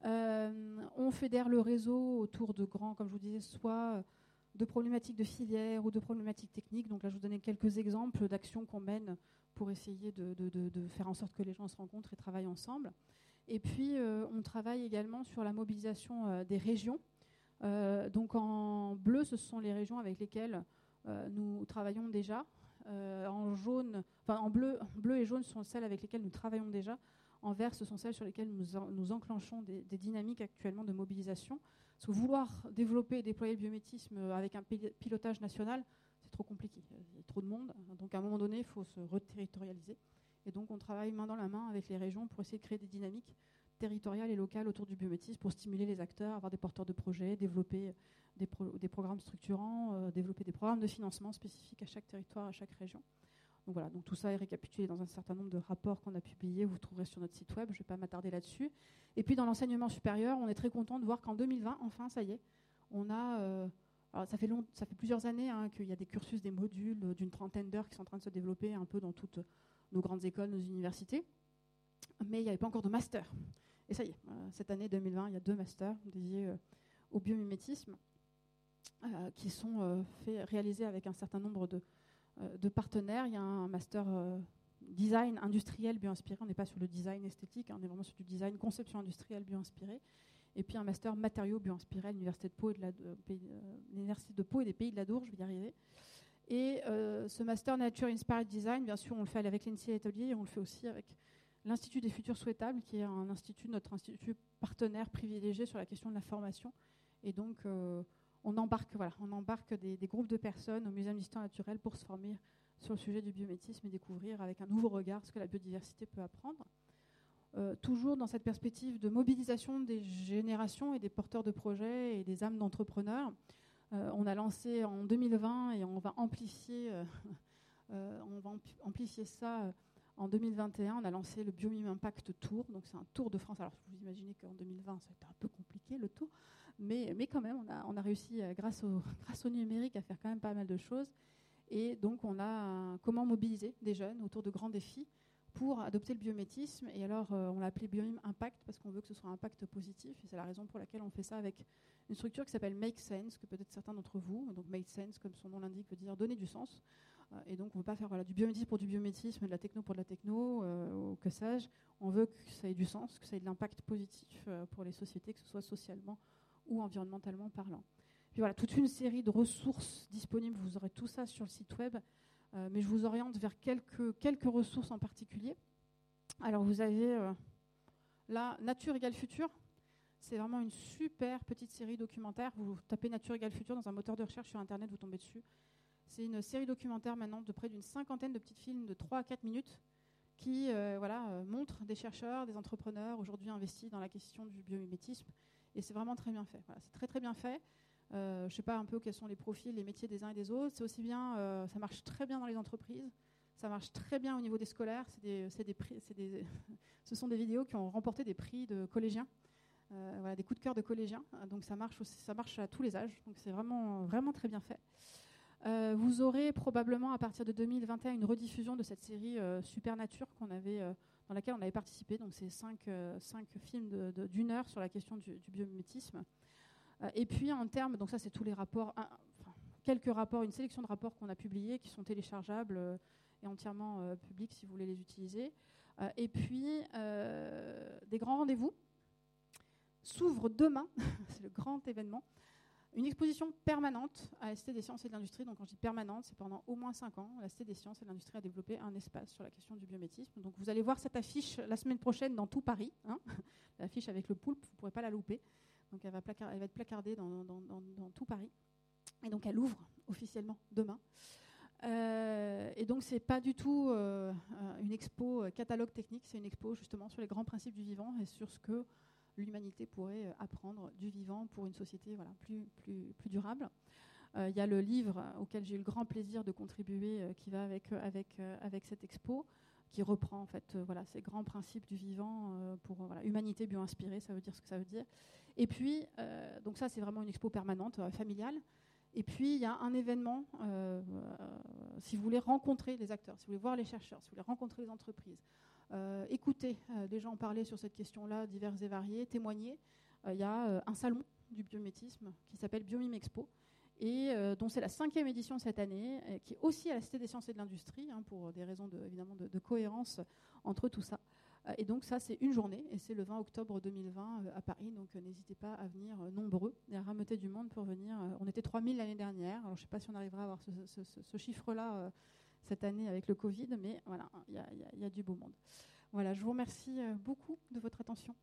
Euh, on fédère le réseau autour de grands, comme je vous disais, soit de problématiques de filière ou de problématiques techniques. Donc là, je vous donnais quelques exemples d'actions qu'on mène pour essayer de, faire en sorte que les gens se rencontrent et travaillent ensemble. Et puis, euh, on travaille également sur la mobilisation des régions euh, donc en bleu, ce sont les régions avec lesquelles euh, nous travaillons déjà. Euh, en jaune, en bleu, bleu et jaune sont celles avec lesquelles nous travaillons déjà. En vert, ce sont celles sur lesquelles nous, nous enclenchons des, dynamiques actuellement de mobilisation. Parce vouloir développer et déployer le biométisme avec un pilotage national, c'est trop compliqué. Il y a trop de monde. Donc à un moment donné, il faut se reterritorialiser. Et donc on travaille main dans la main avec les régions pour essayer de créer des dynamiques territoriale et locale autour du biométisme pour stimuler les acteurs, avoir des porteurs de projets, développer des, des programmes structurants, euh, développer des programmes de financement spécifiques à chaque territoire, à chaque région. Donc voilà, donc tout ça est récapitulé dans un certain nombre de rapports qu'on a publiés, vous trouverez sur notre site web, je ne vais pas m'attarder là-dessus. Et puis dans l'enseignement supérieur, on est très content de voir qu'en 2020, enfin, ça y est, on a... Euh, alors ça fait, long, ça fait plusieurs années hein, qu'il y a des cursus, des modules euh, d'une trentaine d'heures qui sont en train de se développer un peu dans toutes nos grandes écoles, nos universités, mais il n'y avait pas encore de master. Et ça y est, euh, cette année 2020, il y a deux masters dédiés euh, au biomimétisme euh, qui sont réalisés avec un certain nombre de, de, partenaires. Il y a un master design industriel bio-inspiré. On n'est pas sur le design esthétique, hein, on est vraiment sur du design conception industrielle bio-inspirée. Et puis un master matériaux bio-inspirés à l'Université de Pau et, de l'Université de Pau et des Pays de la Dour, je vais y arriver. Et ce master Nature Inspired Design, bien sûr, on le fait avec l'NCA Atelier et on le fait aussi avec l'Institut des futurs souhaitables, qui est un institut, notre institut partenaire privilégié sur la question de la formation. Et donc, euh, on embarque, des, groupes de personnes au Muséum d'histoire naturelle pour se former sur le sujet du biométisme et découvrir avec un nouveau regard ce que la biodiversité peut apprendre. Euh, toujours dans cette perspective de mobilisation des générations et des porteurs de projets et des âmes d'entrepreneurs, euh, on a lancé en 2020 et on va amplifier, amplifier ça en 2021, on a lancé le Biomime Impact Tour. Donc, c'est un tour de France. Alors, vous imaginez qu'en 2020, ça a été un peu compliqué le tour. Mais, quand même, on a, réussi, euh, grâce au, numérique, à faire quand même pas mal de choses. Et donc, on a comment mobiliser des jeunes autour de grands défis pour adopter le biométisme. Et alors, euh, on l'a appelé Biomime Impact parce qu'on veut que ce soit un impact positif. Et c'est la raison pour laquelle on fait ça avec une structure qui s'appelle Make Sense, que peut-être certains d'entre vous, donc Make Sense, comme son nom l'indique, veut dire donner du sens. Euh, et donc, on ne veut pas faire du biométisme pour du biométisme, de la techno pour de la techno, ou que sais-je. On veut que ça ait du sens, que ça ait de l'impact positif pour les sociétés, que ce soit socialement ou environnementalement parlant. Puis voilà, toute une série de ressources disponibles. Vous aurez tout ça sur le site web, mais je vous oriente vers quelques, quelques ressources en particulier. Alors, vous avez là, Nature égale futur. C'est vraiment une super petite série documentaire. Vous tapez Nature égale futur dans un moteur de recherche sur Internet, vous tombez dessus. C'est une série documentaire maintenant de près d'une cinquantaine de petits films de 3 à 4 minutes qui euh, voilà, euh, montrent des chercheurs, des entrepreneurs aujourd'hui investis dans la question du biomimétisme. Et c'est vraiment très bien fait. c'est très très bien fait. Euh, je ne sais pas un peu quels sont les profils, les métiers des uns et des autres. C'est aussi bien, ça marche très bien dans les entreprises. Ça marche très bien au niveau des scolaires. Des, des des, ce sont des vidéos qui ont remporté des prix de collégiens. voilà, des coups de cœur de collégiens. Donc ça marche, aussi, ça marche à tous les âges. Donc c'est vraiment, vraiment très bien fait. Euh, vous aurez probablement à partir de 2021 une rediffusion de cette série euh, Supernature qu'on avait, euh, dans laquelle on avait participé. Donc c'est cinq, films d'une heure sur la question du, biomimétisme. et puis en termes, donc ça c'est tous les rapports, quelques rapports, une sélection de rapports qu'on a publiés qui sont téléchargeables et entièrement publics si vous voulez les utiliser. et puis des grands rendez-vous s'ouvrent demain, c'est le grand événement, une exposition permanente à la Cité des sciences et de l'industrie. Donc, quand je dis permanente, c'est pendant au moins cinq ans. La Cité des sciences et de l'industrie a développé un espace sur la question du biométisme. Donc, vous allez voir cette affiche la semaine prochaine dans tout Paris. Hein L'affiche avec le poulpe, vous ne pourrez pas la louper. Donc, elle va, être placardée dans, tout Paris. Et donc, elle ouvre officiellement demain. et donc, c'est pas du tout une expo catalogue technique, c'est une expo justement sur les grands principes du vivant et sur ce que l'humanité pourrait apprendre du vivant pour une société voilà, plus, durable. Il y a le livre auquel j'ai eu le grand plaisir de contribuer qui va avec, cette expo qui reprend en fait voilà ces grands principes du vivant pour voilà, humanité bio-inspirée, ça veut dire ce que ça veut dire. Et puis donc ça c'est vraiment une expo permanente familiale. Et puis, il y a un événement, euh, si vous voulez rencontrer les acteurs, si vous voulez voir les chercheurs, si vous voulez rencontrer les entreprises, euh, écouter euh, des gens parler sur cette question-là, divers et variés, témoigner, il y a un salon du biométisme qui s'appelle Biomime Expo, et dont c'est la cinquième édition cette année, qui est aussi à la Cité des sciences et de l'industrie, hein, pour des raisons de, évidemment de, cohérence entre tout ça. Euh, et donc ça, c'est une journée, et c'est le 20 octobre 2020 euh, à Paris. Donc euh, n'hésitez pas à venir nombreux et à rameuter du monde pour venir. on était 3000 l'année dernière. Alors je ne sais pas si on arrivera à avoir ce, chiffre-là cette année avec le Covid, mais voilà, il y, a du beau monde. Voilà, je vous remercie beaucoup de votre attention.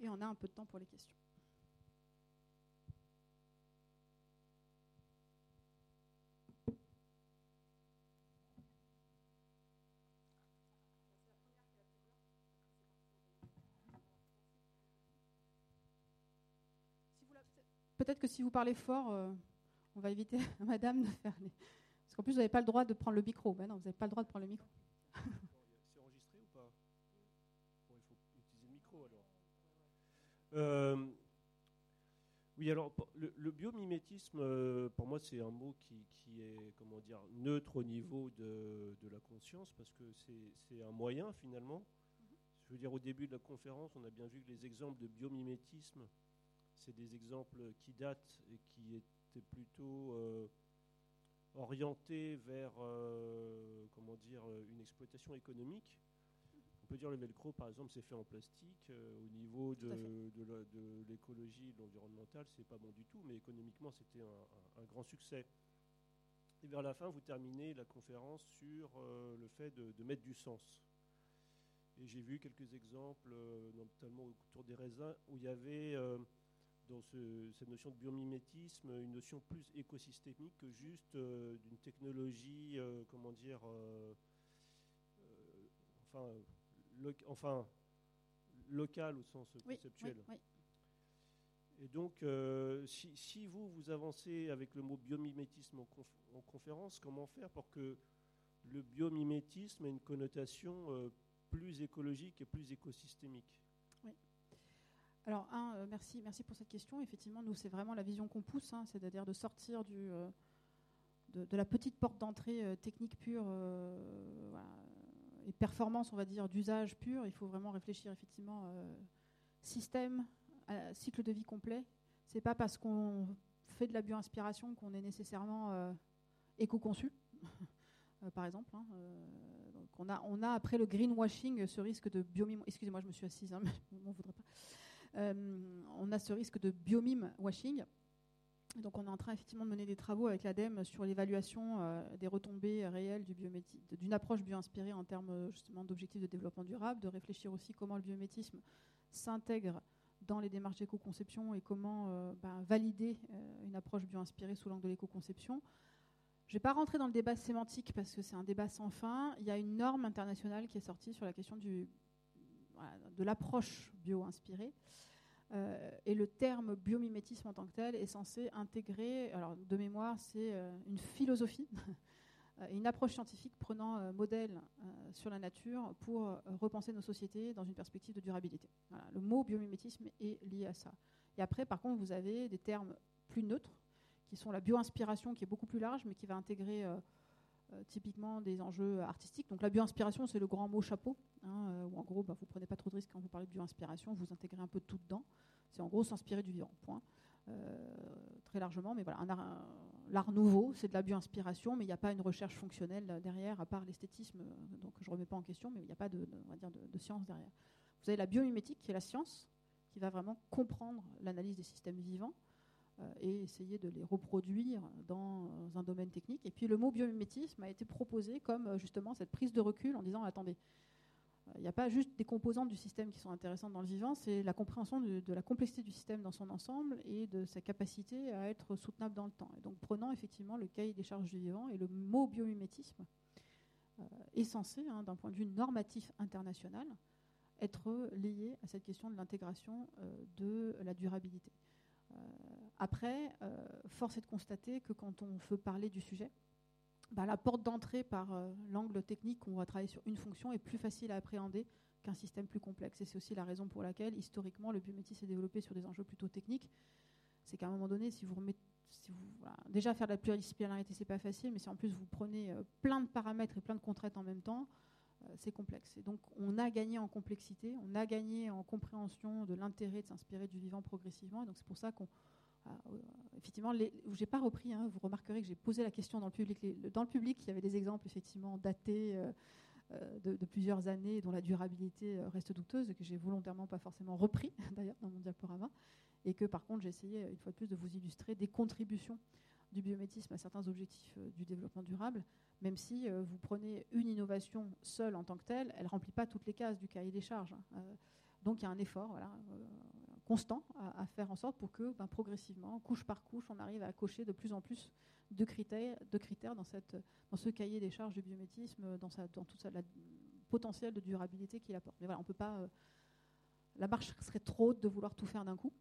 Et on a un peu de temps pour les questions. Peut-être que si vous parlez fort, euh, on va éviter à madame de faire les. Parce qu'en plus, vous n'avez pas le droit de prendre le micro. Ben non, vous n'avez pas le droit de prendre le micro. C'est enregistré ou pas? Il faut utiliser le micro alors. Euh, oui, alors le, biomimétisme, euh, pour moi, c'est un mot qui, est comment dire neutre au niveau de, de la conscience parce que c'est un moyen finalement. Je veux dire, au début de la conférence, on a bien vu que les exemples de biomimétisme c'est des exemples qui datent et qui étaient plutôt euh, orientés vers euh, comment dire, une exploitation économique. On peut dire le velcro, par exemple, c'est fait en plastique. Euh, au niveau de, de, l'écologie de l'environnemental, c'est pas bon du tout, mais économiquement, c'était un, grand succès. Et vers la fin, vous terminez la conférence sur le fait de, mettre du sens. Et j'ai vu quelques exemples, notamment autour des raisins, où il y avait dans cette notion de biomimétisme une notion plus écosystémique que juste euh, d'une technologie, euh, comment dire, euh, enfin, enfin, locale au sens conceptuel. Et donc, si, vous, vous avancez avec le mot biomimétisme en, conférence, comment faire pour que le biomimétisme ait une connotation plus écologique et plus écosystémique? Alors, un, euh, merci, merci pour cette question. Effectivement, nous, c'est vraiment la vision qu'on pousse, hein, c'est-à-dire de sortir du, euh, de, la petite porte d'entrée euh, technique pure et performance, on va dire, d'usage pur. Il faut vraiment réfléchir, effectivement, système, cycle de vie complet. C'est pas parce qu'on fait de la bio-inspiration qu'on est nécessairement éco-conçu. par exemple. Hein, donc on, a, on a après le greenwashing ce risque de biomime. Excusez-moi, je me suis assise, hein, mais on voudrait pas. Euh, on a ce risque de biomime washing. Donc on est en train effectivement de mener des travaux avec l'ADEME sur l'évaluation euh, des retombées réelles d'une approche bio-inspirée en termes justement d'objectifs de développement durable, de réfléchir aussi comment le biométisme s'intègre dans les démarches d'éco-conception et comment euh, ben, valider une approche bio-inspirée sous l'angle de l'éco-conception. Je ne vais pas rentrer dans le débat sémantique parce que c'est un débat sans fin. Il y a une norme internationale qui est sortie sur la question du de l'approche bio-inspirée. Euh, et le terme biomimétisme en tant que tel est censé intégrer, alors de mémoire, c'est euh, une philosophie, une approche scientifique prenant euh, modèle sur la nature pour repenser nos sociétés dans une perspective de durabilité. le mot biomimétisme est lié à ça. Et après, par contre, vous avez des termes plus neutres, qui sont la bio-inspiration, qui est beaucoup plus large, mais qui va intégrer euh, typiquement des enjeux artistiques. Donc la bio-inspiration, c'est le grand mot chapeau, hein, euh, en gros, bah, vous prenez pas trop de risques quand vous parlez de bio-inspiration, vous intégrez un peu tout dedans. C'est en gros s'inspirer du vivant, point. Euh, très largement, mais voilà, l'art nouveau, c'est de la bio-inspiration, mais il n'y a pas une recherche fonctionnelle derrière, à part l'esthétisme, donc je ne remets pas en question, mais il n'y a pas de, on va dire de, science derrière. Vous avez la biomimétique, qui est la science, qui va vraiment comprendre l'analyse des systèmes vivants, euh, et essayer de les reproduire dans un domaine technique. Et puis le mot biomimétisme a été proposé comme euh, justement cette prise de recul en disant attendez, Il n'y a pas juste des composantes du système qui sont intéressantes dans le vivant, c'est la compréhension de, la complexité du système dans son ensemble et de sa capacité à être soutenable dans le temps. Et donc prenant effectivement le cahier des charges du vivant et le mot biomimétisme euh, est censé, hein, d'un point de vue normatif international, être lié à cette question de l'intégration euh, de la durabilité. Euh, après, force est de constater que quand on veut parler du sujet, bah, la porte d'entrée par euh, l'angle technique qu'on va travailler sur une fonction est plus facile à appréhender qu'un système plus complexe. Et c'est aussi la raison pour laquelle, historiquement, le biométis s'est développé sur des enjeux plutôt techniques. C'est qu'à un moment donné, si vous déjà faire de la pluridisciplinarité, c'est pas facile, mais si en plus vous prenez euh, plein de paramètres et plein de contraintes en même temps, euh, c'est complexe. Et donc, on a gagné en complexité, on a gagné en compréhension de l'intérêt de s'inspirer du vivant progressivement. Et donc, c'est pour ça qu'on euh, effectivement, je n'ai pas repris, hein, vous remarquerez que j'ai posé la question dans le public. dans le public, il y avait des exemples effectivement datés euh, euh, de, plusieurs années dont la durabilité reste douteuse que j'ai volontairement pas forcément repris d'ailleurs dans mon diaporama. Et que par contre, j'ai essayé une fois de plus de vous illustrer des contributions du biométisme à certains objectifs du développement durable, même si vous prenez une innovation seule en tant que telle, elle ne remplit pas toutes les cases du cahier des charges. Hein. donc il y a un effort. Voilà, constant à, faire en sorte pour que ben, progressivement, couche par couche, on arrive à cocher de plus en plus de critères, dans, ce cahier des charges du biométisme, dans, sa, dans tout ça, la potentiel de durabilité qu'il apporte. Mais voilà, on peut pas. Euh, la marche serait trop haute de vouloir tout faire d'un coup.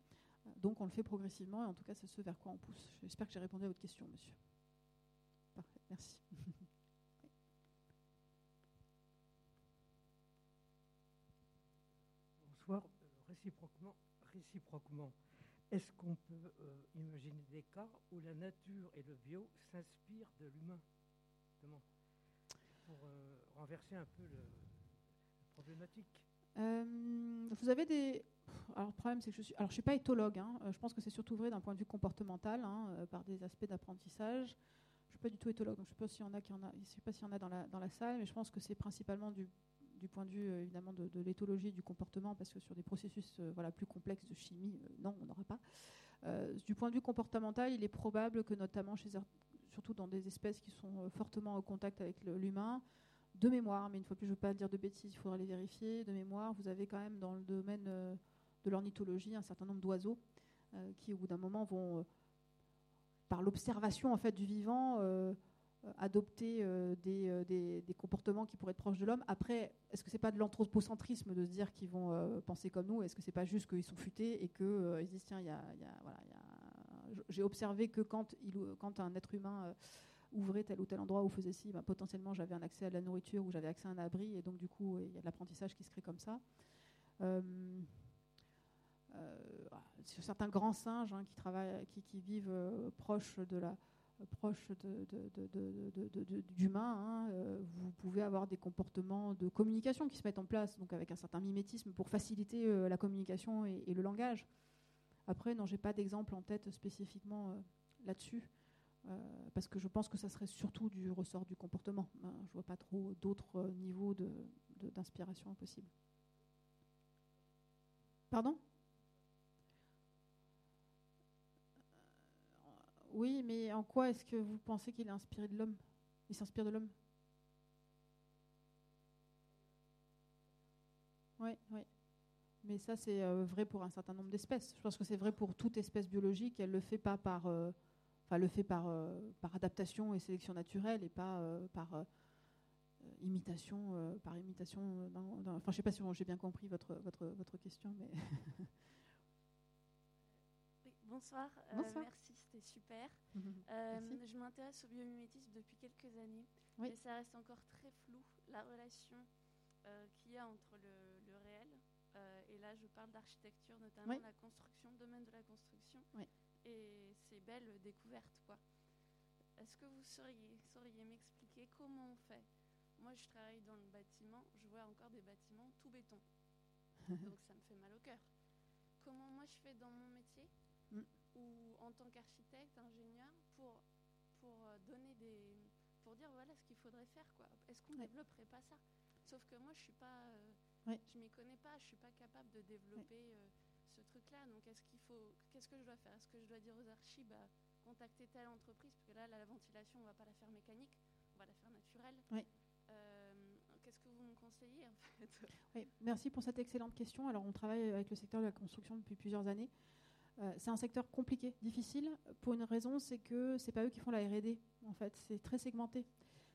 Donc on le fait progressivement et en tout cas c'est ce vers quoi on pousse. J'espère que j'ai répondu à votre question, monsieur. Parfait, merci. réciproquement. Est-ce qu'on peut euh, imaginer des cas où la nature et le bio s'inspirent de l'humain? Pour euh, renverser un peu la problématique. Euh, vous avez des. Alors, le problème, c'est que je suis. Alors, je suis pas éthologue. Hein. Je pense que c'est surtout vrai d'un point de vue comportemental, hein, par des aspects d'apprentissage. Je suis pas du tout éthologue, je ne sais pas s'il y en a, dans la salle, mais je pense que c'est principalement du du point de vue euh, évidemment de, l'éthologie du comportement, parce que sur des processus euh, voilà, plus complexes de chimie, euh, non, on n'aura pas. du point de vue comportemental, il est probable que notamment chez surtout dans des espèces qui sont fortement en contact avec l'humain, de mémoire, mais une fois plus, je ne veux pas dire de bêtises, il faudra les vérifier, de mémoire, vous avez quand même dans le domaine de l'ornithologie un certain nombre d'oiseaux qui, au bout d'un moment, vont, par l'observation en fait, du vivant, adopter euh, euh, des, des, comportements qui pourraient être proches de l'homme. Après, est-ce que c'est pas de l'anthropocentrisme de se dire qu'ils vont penser comme nous? Est-ce que c'est pas juste qu'ils sont futés et qu'ils disent tiens, y a, j'ai observé que quand, quand un être humain ouvrait tel ou tel endroit ou faisait ci, ben, potentiellement j'avais un accès à la nourriture ou j'avais accès à un abri et donc du coup il y a de l'apprentissage qui se crée comme ça. sur certains grands singes hein, qui, travaillent, qui vivent proches de la, proche d'humains, euh, vous pouvez avoir des comportements de communication qui se mettent en place, donc avec un certain mimétisme pour faciliter euh, la communication et, le langage. Après, non, j'ai pas d'exemple en tête spécifiquement euh, là-dessus, parce que je pense que ça serait surtout du ressort du comportement. Hein. je vois pas trop d'autres niveaux d'inspiration possibles. Pardon? Oui, mais en quoi est-ce que vous pensez qu'il est inspiré de l'homme? Il s'inspire de l'homme Oui, oui. Mais ça, c'est euh, vrai pour un certain nombre d'espèces. Je pense que c'est vrai pour toute espèce biologique. Elle le fait pas par, euh, le fait par, euh, par adaptation et sélection naturelle et pas par imitation, par imitation. enfin, je sais pas si j'ai bien compris votre, votre, votre question, mais. bonsoir. merci c'était super. Euh, je m'intéresse au biomimétisme depuis quelques années, mais ça reste encore très flou, la relation euh, qu'il y a entre le, réel, euh, et là je parle d'architecture, notamment la construction, domaine de la construction, et ces belles découvertes. quoi. Est-ce que vous sauriez, sauriez m'expliquer comment on fait? Moi je travaille dans le bâtiment, je vois encore des bâtiments tout béton, donc ça me fait mal au cœur. Comment moi je fais dans mon métier? Mm ou en tant qu'architecte, ingénieur, pour, pour euh, donner des. pour dire voilà ce qu'il faudrait faire. quoi. Est-ce qu'on ne développerait pas ça? Sauf que moi, je suis pas. Euh, je m'y connais pas, je suis pas capable de développer euh, ce truc-là. Donc, est-ce qu'il faut. Qu'est-ce que je dois faire? Est-ce que je dois dire aux archis, bah, contacter telle entreprise? Parce que là, la ventilation, on va pas la faire mécanique, on va la faire naturelle. Qu'est-ce que vous me conseiller en fait? Oui, Merci pour cette excellente question. Alors on travaille avec le secteur de la construction depuis plusieurs années. Euh, c'est un secteur compliqué, difficile, pour une raison, c'est que c'est pas eux qui font la R&D. En fait, c'est très segmenté.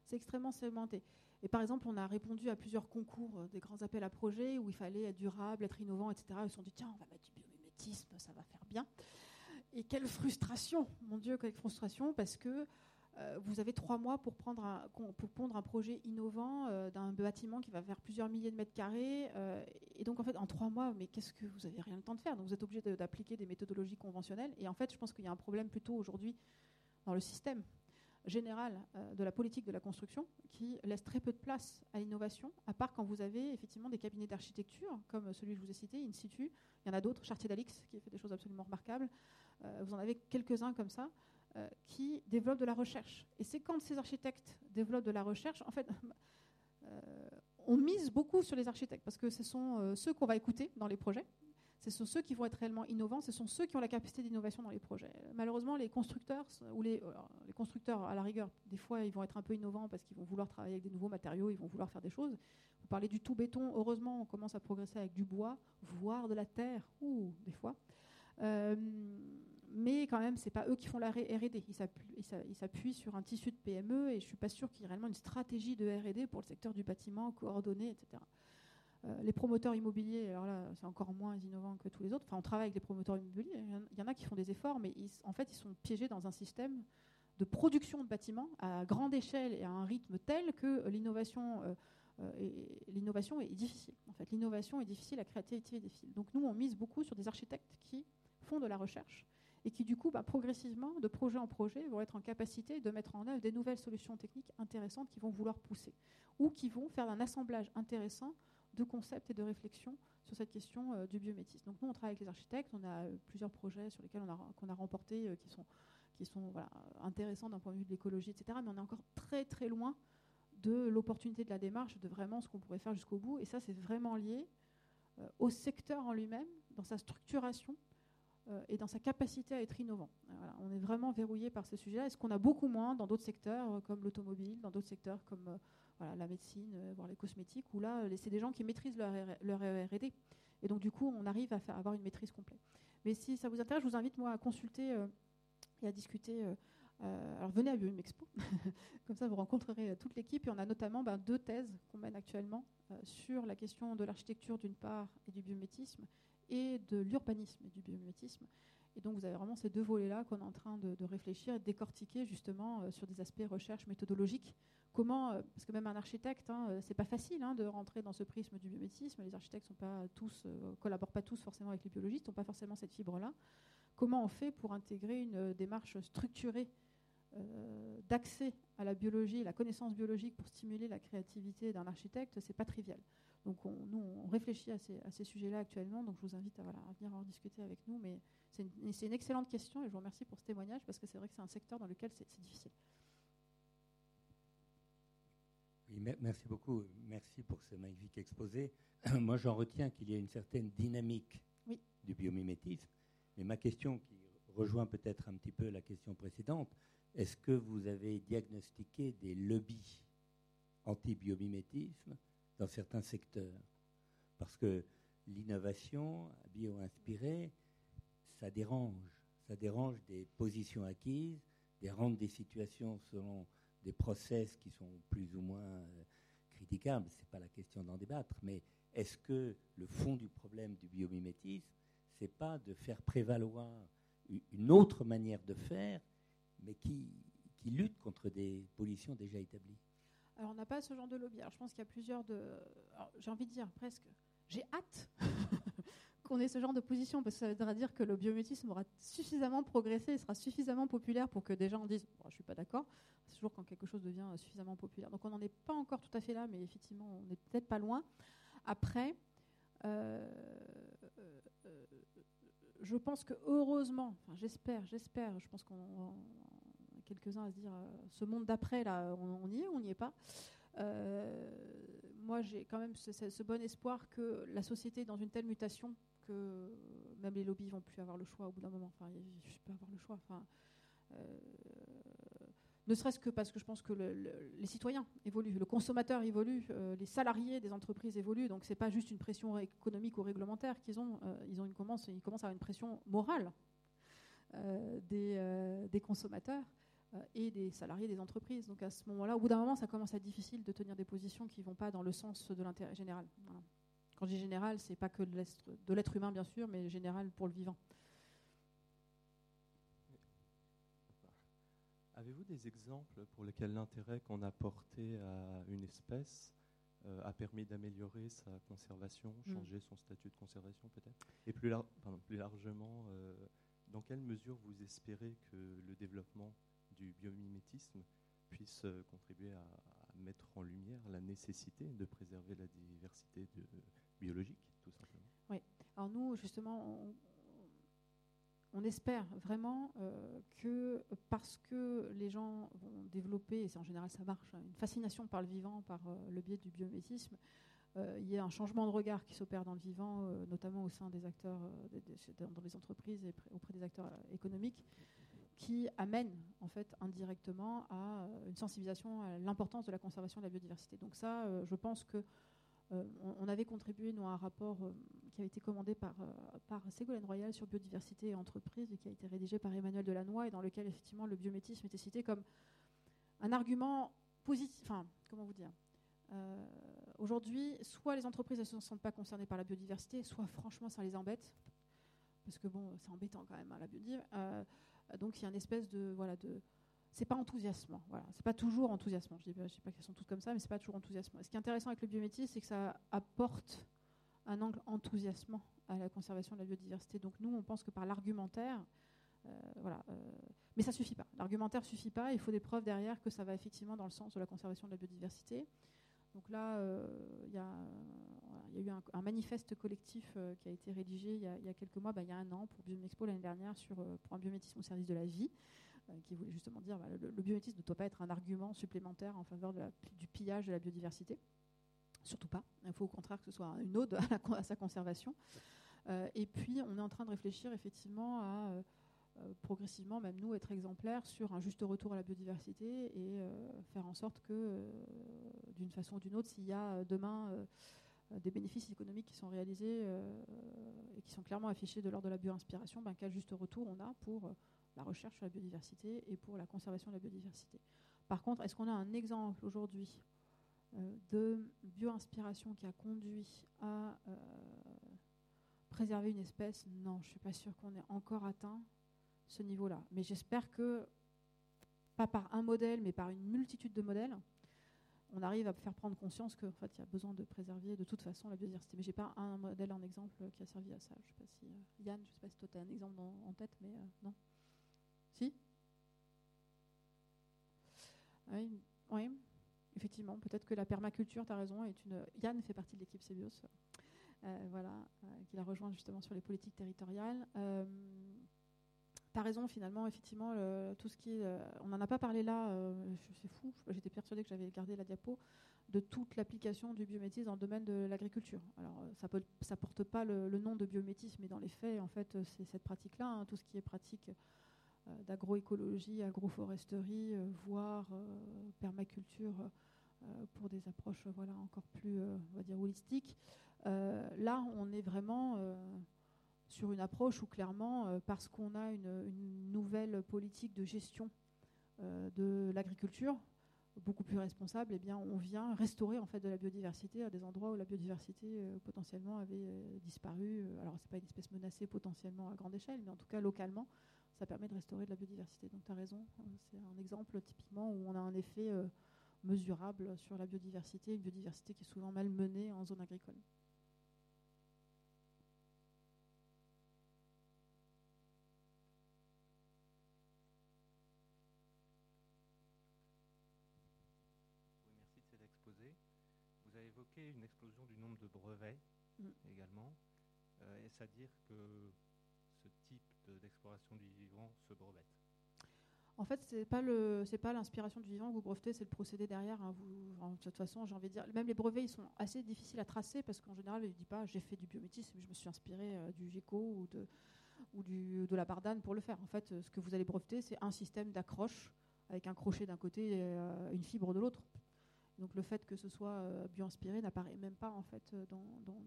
C'est extrêmement segmenté. Et par exemple, on a répondu à plusieurs concours, euh, des grands appels à projets où il fallait être durable, être innovant, etc. Ils se sont dit tiens, on va mettre du biomimétisme, ça va faire bien. Et quelle frustration, mon Dieu, quelle frustration, parce que vous avez trois mois pour, prendre un, pour pondre un projet innovant euh, d'un bâtiment qui va faire plusieurs milliers de mètres carrés. Euh, et donc, en fait, en trois mois, mais qu'est-ce que vous avez rien le temps de faire? Donc, vous êtes obligé d'appliquer des méthodologies conventionnelles. Et en fait, je pense qu'il y a un problème plutôt aujourd'hui dans le système général de la politique de la construction qui laisse très peu de place à l'innovation, à part quand vous avez effectivement des cabinets d'architecture, comme celui que je vous ai cité, In situ. Il y en a d'autres, Chartier d'Alix, qui fait des choses absolument remarquables. vous en avez quelques-uns comme ça. Euh, qui développent de la recherche. Et c'est quand ces architectes développent de la recherche, en fait, euh, on mise beaucoup sur les architectes parce que ce sont euh, ceux qu'on va écouter dans les projets. Ce sont ceux qui vont être réellement innovants, ce sont ceux qui ont la capacité d'innovation dans les projets. Malheureusement, les constructeurs, ou les, les, constructeurs, à la rigueur, des fois, ils vont être un peu innovants parce qu'ils vont vouloir travailler avec des nouveaux matériaux, ils vont vouloir faire des choses. Vous parlez du tout béton, heureusement, on commence à progresser avec du bois, voire de la terre, ou des fois mais quand même, ce n'est pas eux qui font la R&D. Ils s'appuient sur un tissu de PME et je ne suis pas sûre qu'il y ait réellement une stratégie de R&D pour le secteur du bâtiment coordonné, etc. Euh, les promoteurs immobiliers, alors là, c'est encore moins innovant que tous les autres. Enfin, on travaille avec les promoteurs immobiliers. Il y en a qui font des efforts, mais en fait, ils sont piégés dans un système de production de bâtiments à grande échelle et à un rythme tel que l'innovation euh, euh, l'innovation est difficile. En fait, l'innovation est difficile, la créativité est difficile. Donc nous, on mise beaucoup sur des architectes qui font de la recherche et qui du coup, bah, progressivement, de projet en projet, vont être en capacité de mettre en œuvre des nouvelles solutions techniques intéressantes qui vont vouloir pousser, ou qui vont faire un assemblage intéressant de concepts et de réflexions sur cette question euh, du biométisme. Donc nous, on travaille avec les architectes, on a euh, plusieurs projets sur lesquels on a, remportés euh, qui sont, intéressants d'un point de vue de l'écologie, etc. Mais on est encore très très loin de l'opportunité de la démarche, de vraiment ce qu'on pourrait faire jusqu'au bout. Et ça, c'est vraiment lié au secteur en lui-même, dans sa structuration, et dans sa capacité à être innovant. on est vraiment verrouillé par ce sujet-là, est ce qu'on a beaucoup moins dans d'autres secteurs euh, comme l'automobile, dans d'autres secteurs comme euh, la médecine, voire les cosmétiques, où là, c'est des gens qui maîtrisent leur, R&D. Et donc, du coup, on arrive à avoir une maîtrise complète. Mais si ça vous intéresse, je vous invite, moi, à consulter et à discuter. alors, venez à Biome Expo. Comme ça, vous rencontrerez toute l'équipe. Et on a notamment ben, deux thèses qu'on mène actuellement sur la question de l'architecture, d'une part, et du biométisme, et de l'urbanisme et du biomimétisme. Et donc vous avez vraiment ces deux volets-là qu'on est en train de, réfléchir et de décortiquer justement euh, sur des aspects recherche méthodologique. Comment, euh, parce que même un architecte, hein, euh, c'est pas facile hein, de rentrer dans ce prisme du biométisme. Les architectes tous, collaborent pas tous forcément avec les biologistes, n'ont pas forcément cette fibre-là. Comment on fait pour intégrer une démarche structurée d'accès à la biologie, la connaissance biologique pour stimuler la créativité d'un architecte, c'est pas trivial. Donc nous, on réfléchit à ces, sujets-là actuellement, donc je vous invite à, venir en discuter avec nous. Mais c'est une, excellente question et je vous remercie pour ce témoignage parce que c'est vrai que c'est un secteur dans lequel c'est difficile. Oui, merci beaucoup. Merci pour ce magnifique exposé. Moi, j'en retiens qu'il y a une certaine dynamique du biomimétisme. Mais ma question, qui rejoint peut-être un petit peu la question précédente, est-ce que vous avez diagnostiqué des lobbies anti-biomimétisme dans certains secteurs. Parce que l'innovation bio-inspirée, ça dérange. Ça dérange des positions acquises, des rentes des situations selon des process qui sont plus ou moins euh, critiquables. Ce n'est pas la question d'en débattre. Mais est-ce que le fond du problème du biomimétisme, c'est pas de faire prévaloir une autre manière de faire, mais qui, qui lutte contre des positions déjà établies? Alors, on n'a pas ce genre de lobby. Alors, je pense qu'il y a plusieurs de. J'ai envie de dire presque. J'ai hâte qu'on ait ce genre de position, parce que ça voudra dire que le biométisme aura suffisamment progressé et sera suffisamment populaire pour que des gens disent Je ne suis pas d'accord. C'est toujours quand quelque chose devient suffisamment populaire. Donc, on n'en est pas encore tout à fait là, mais effectivement, on n'est peut-être pas loin. Après, euh, euh, je pense que heureusement, enfin, j'espère, j'espère, je pense qu'on quelques-uns à se dire euh, ce monde d'après, là, on, y est on n'y est pas euh, Moi, j'ai quand même ce, bon espoir que la société est dans une telle mutation que même les lobbies vont plus avoir le choix au bout d'un moment. Enfin, je pas avoir le choix. Enfin, euh, ne serait-ce que parce que je pense que les citoyens évoluent, le consommateur évolue, les salariés des entreprises évoluent, donc ce n'est pas juste une pression économique ou réglementaire qu'ils ont, ils, ont une, commencent, ils commencent à avoir une pression morale des, consommateurs et des salariés des entreprises. Donc à ce moment-là, au bout d'un moment, ça commence à être difficile de tenir des positions qui ne vont pas dans le sens de l'intérêt général. Quand je dis général, c'est pas que de l'être humain, bien sûr, mais général pour le vivant. Avez-vous des exemples pour lesquels l'intérêt qu'on a porté à une espèce euh, a permis d'améliorer sa conservation, hmm. changer son statut de conservation peut-être? Et plus, plus largement, euh, dans quelle mesure vous espérez que le développement du biomimétisme puisse euh, contribuer à, mettre en lumière la nécessité de préserver la diversité biologique, tout simplement Oui. Alors nous, justement, on, on espère vraiment euh, que parce que les gens vont développer, et c'est en général ça marche, hein, une fascination par le vivant par euh, le biais du biométisme, euh, il y a un changement de regard qui s'opère dans le vivant, notamment au sein des acteurs, dans les entreprises et auprès des acteurs économiques, qui amène en fait indirectement à une sensibilisation à l'importance de la conservation de la biodiversité. Donc ça, je pense que on, avait contribué à un rapport qui a été commandé par, euh, Ségolène Royal sur biodiversité et entreprise et qui a été rédigé par Emmanuel Delannoy et dans lequel effectivement le biométisme était cité comme un argument positif. Enfin, comment vous dire euh, Aujourd'hui, soit les entreprises ne se sentent pas concernées par la biodiversité, soit franchement ça les embête. Parce que bon, c'est embêtant quand même hein, la biodiversité. Euh, donc il y a une espèce de voilà de c'est pas enthousiasmant. Voilà, c'est pas toujours enthousiasmant. Je dis, sais pas qu'elles sont toutes comme ça, mais c'est pas toujours enthousiasmant. ce qui est intéressant avec le biométisme, c'est que ça apporte un angle enthousiasmant à la conservation de la biodiversité. Donc nous, on pense que par l'argumentaire, euh, voilà, euh, mais ça suffit pas. L'argumentaire suffit pas. Il faut des preuves derrière que ça va effectivement dans le sens de la conservation de la biodiversité. Donc là, euh, il y, a eu un, manifeste collectif qui a été rédigé il y a, quelques mois, bah, il y a un an pour Biomexpo l'année dernière sur pour un biométisme au service de la vie, qui voulait justement dire que bah, le, biométisme ne doit pas être un argument supplémentaire en faveur du pillage de la biodiversité. Surtout pas. Il faut au contraire que ce soit une ode à, sa conservation. Euh, et puis, on est en train de réfléchir effectivement à euh, euh, progressivement, même nous, être exemplaires sur un juste retour à la biodiversité et faire en sorte que, d'une façon ou d'une autre, s'il y a demain des bénéfices économiques qui sont réalisés et qui sont clairement affichés de l'ordre de la bio-inspiration, ben, quel juste retour on a pour la recherche sur la biodiversité et pour la conservation de la biodiversité. Par contre, est-ce qu'on a un exemple aujourd'hui euh, de bio-inspiration qui a conduit à euh, préserver une espèce, non, je ne suis pas sûre qu'on ait encore atteint ce niveau-là. Mais j'espère que, pas par un modèle, mais par une multitude de modèles, on arrive à faire prendre conscience qu'il fait, y a besoin de préserver de toute façon la biodiversité. Mais je n'ai pas un modèle en exemple qui a servi à ça. Je sais pas si, euh, Yann, je ne sais pas si toi tu as un exemple en tête, mais non. Si? Oui. oui effectivement, peut-être que la permaculture, tu as raison, est une. Yann fait partie de l'équipe Cebios, euh, voilà, euh, qui la rejoint justement sur les politiques territoriales. Euh, tu as raison, finalement, effectivement, tout ce qui on n'en a pas parlé là, c'est fou, j'étais persuadée que j'avais gardé la diapo, de toute l'application du biométisme dans le domaine de l'agriculture. Alors, ça ne ça porte pas le, nom de biométisme, mais dans les faits, en fait, c'est cette pratique-là, hein, tout ce qui est pratique d'agroécologie, agroforesterie, voire permaculture euh, pour des approches voilà, encore plus euh, on va dire, holistiques. Euh, là, on est vraiment sur une approche où clairement, parce qu'on a une, nouvelle politique de gestion de l'agriculture, beaucoup plus responsable, eh on vient restaurer en fait de la biodiversité à des endroits où la biodiversité potentiellement avait disparu. Alors, c'est pas une espèce menacée potentiellement à grande échelle, mais en tout cas localement, ça permet de restaurer de la biodiversité. Donc, tu as raison, c'est un exemple typiquement où on a un effet mesurable sur la biodiversité, une biodiversité qui est souvent mal menée en zone agricole. Une explosion du nombre de brevets mm. également. Euh, Est-ce à dire que ce type d'exploration du vivant se brevette? En fait, c'est pas le, c'est pas l'inspiration du vivant que vous brevetez, c'est le procédé derrière. Hein. Vous, de toute façon, j'ai envie de dire, même les brevets, ils sont assez difficiles à tracer parce qu'en général, il ne dit pas j'ai fait du biométisme, je me suis inspiré euh, du GECO ou de ou du, de la bardane pour le faire. En fait, ce que vous allez breveter, c'est un système d'accroche avec un crochet d'un côté et une fibre de l'autre. Donc le fait que ce soit bio-inspiré n'apparaît même pas en fait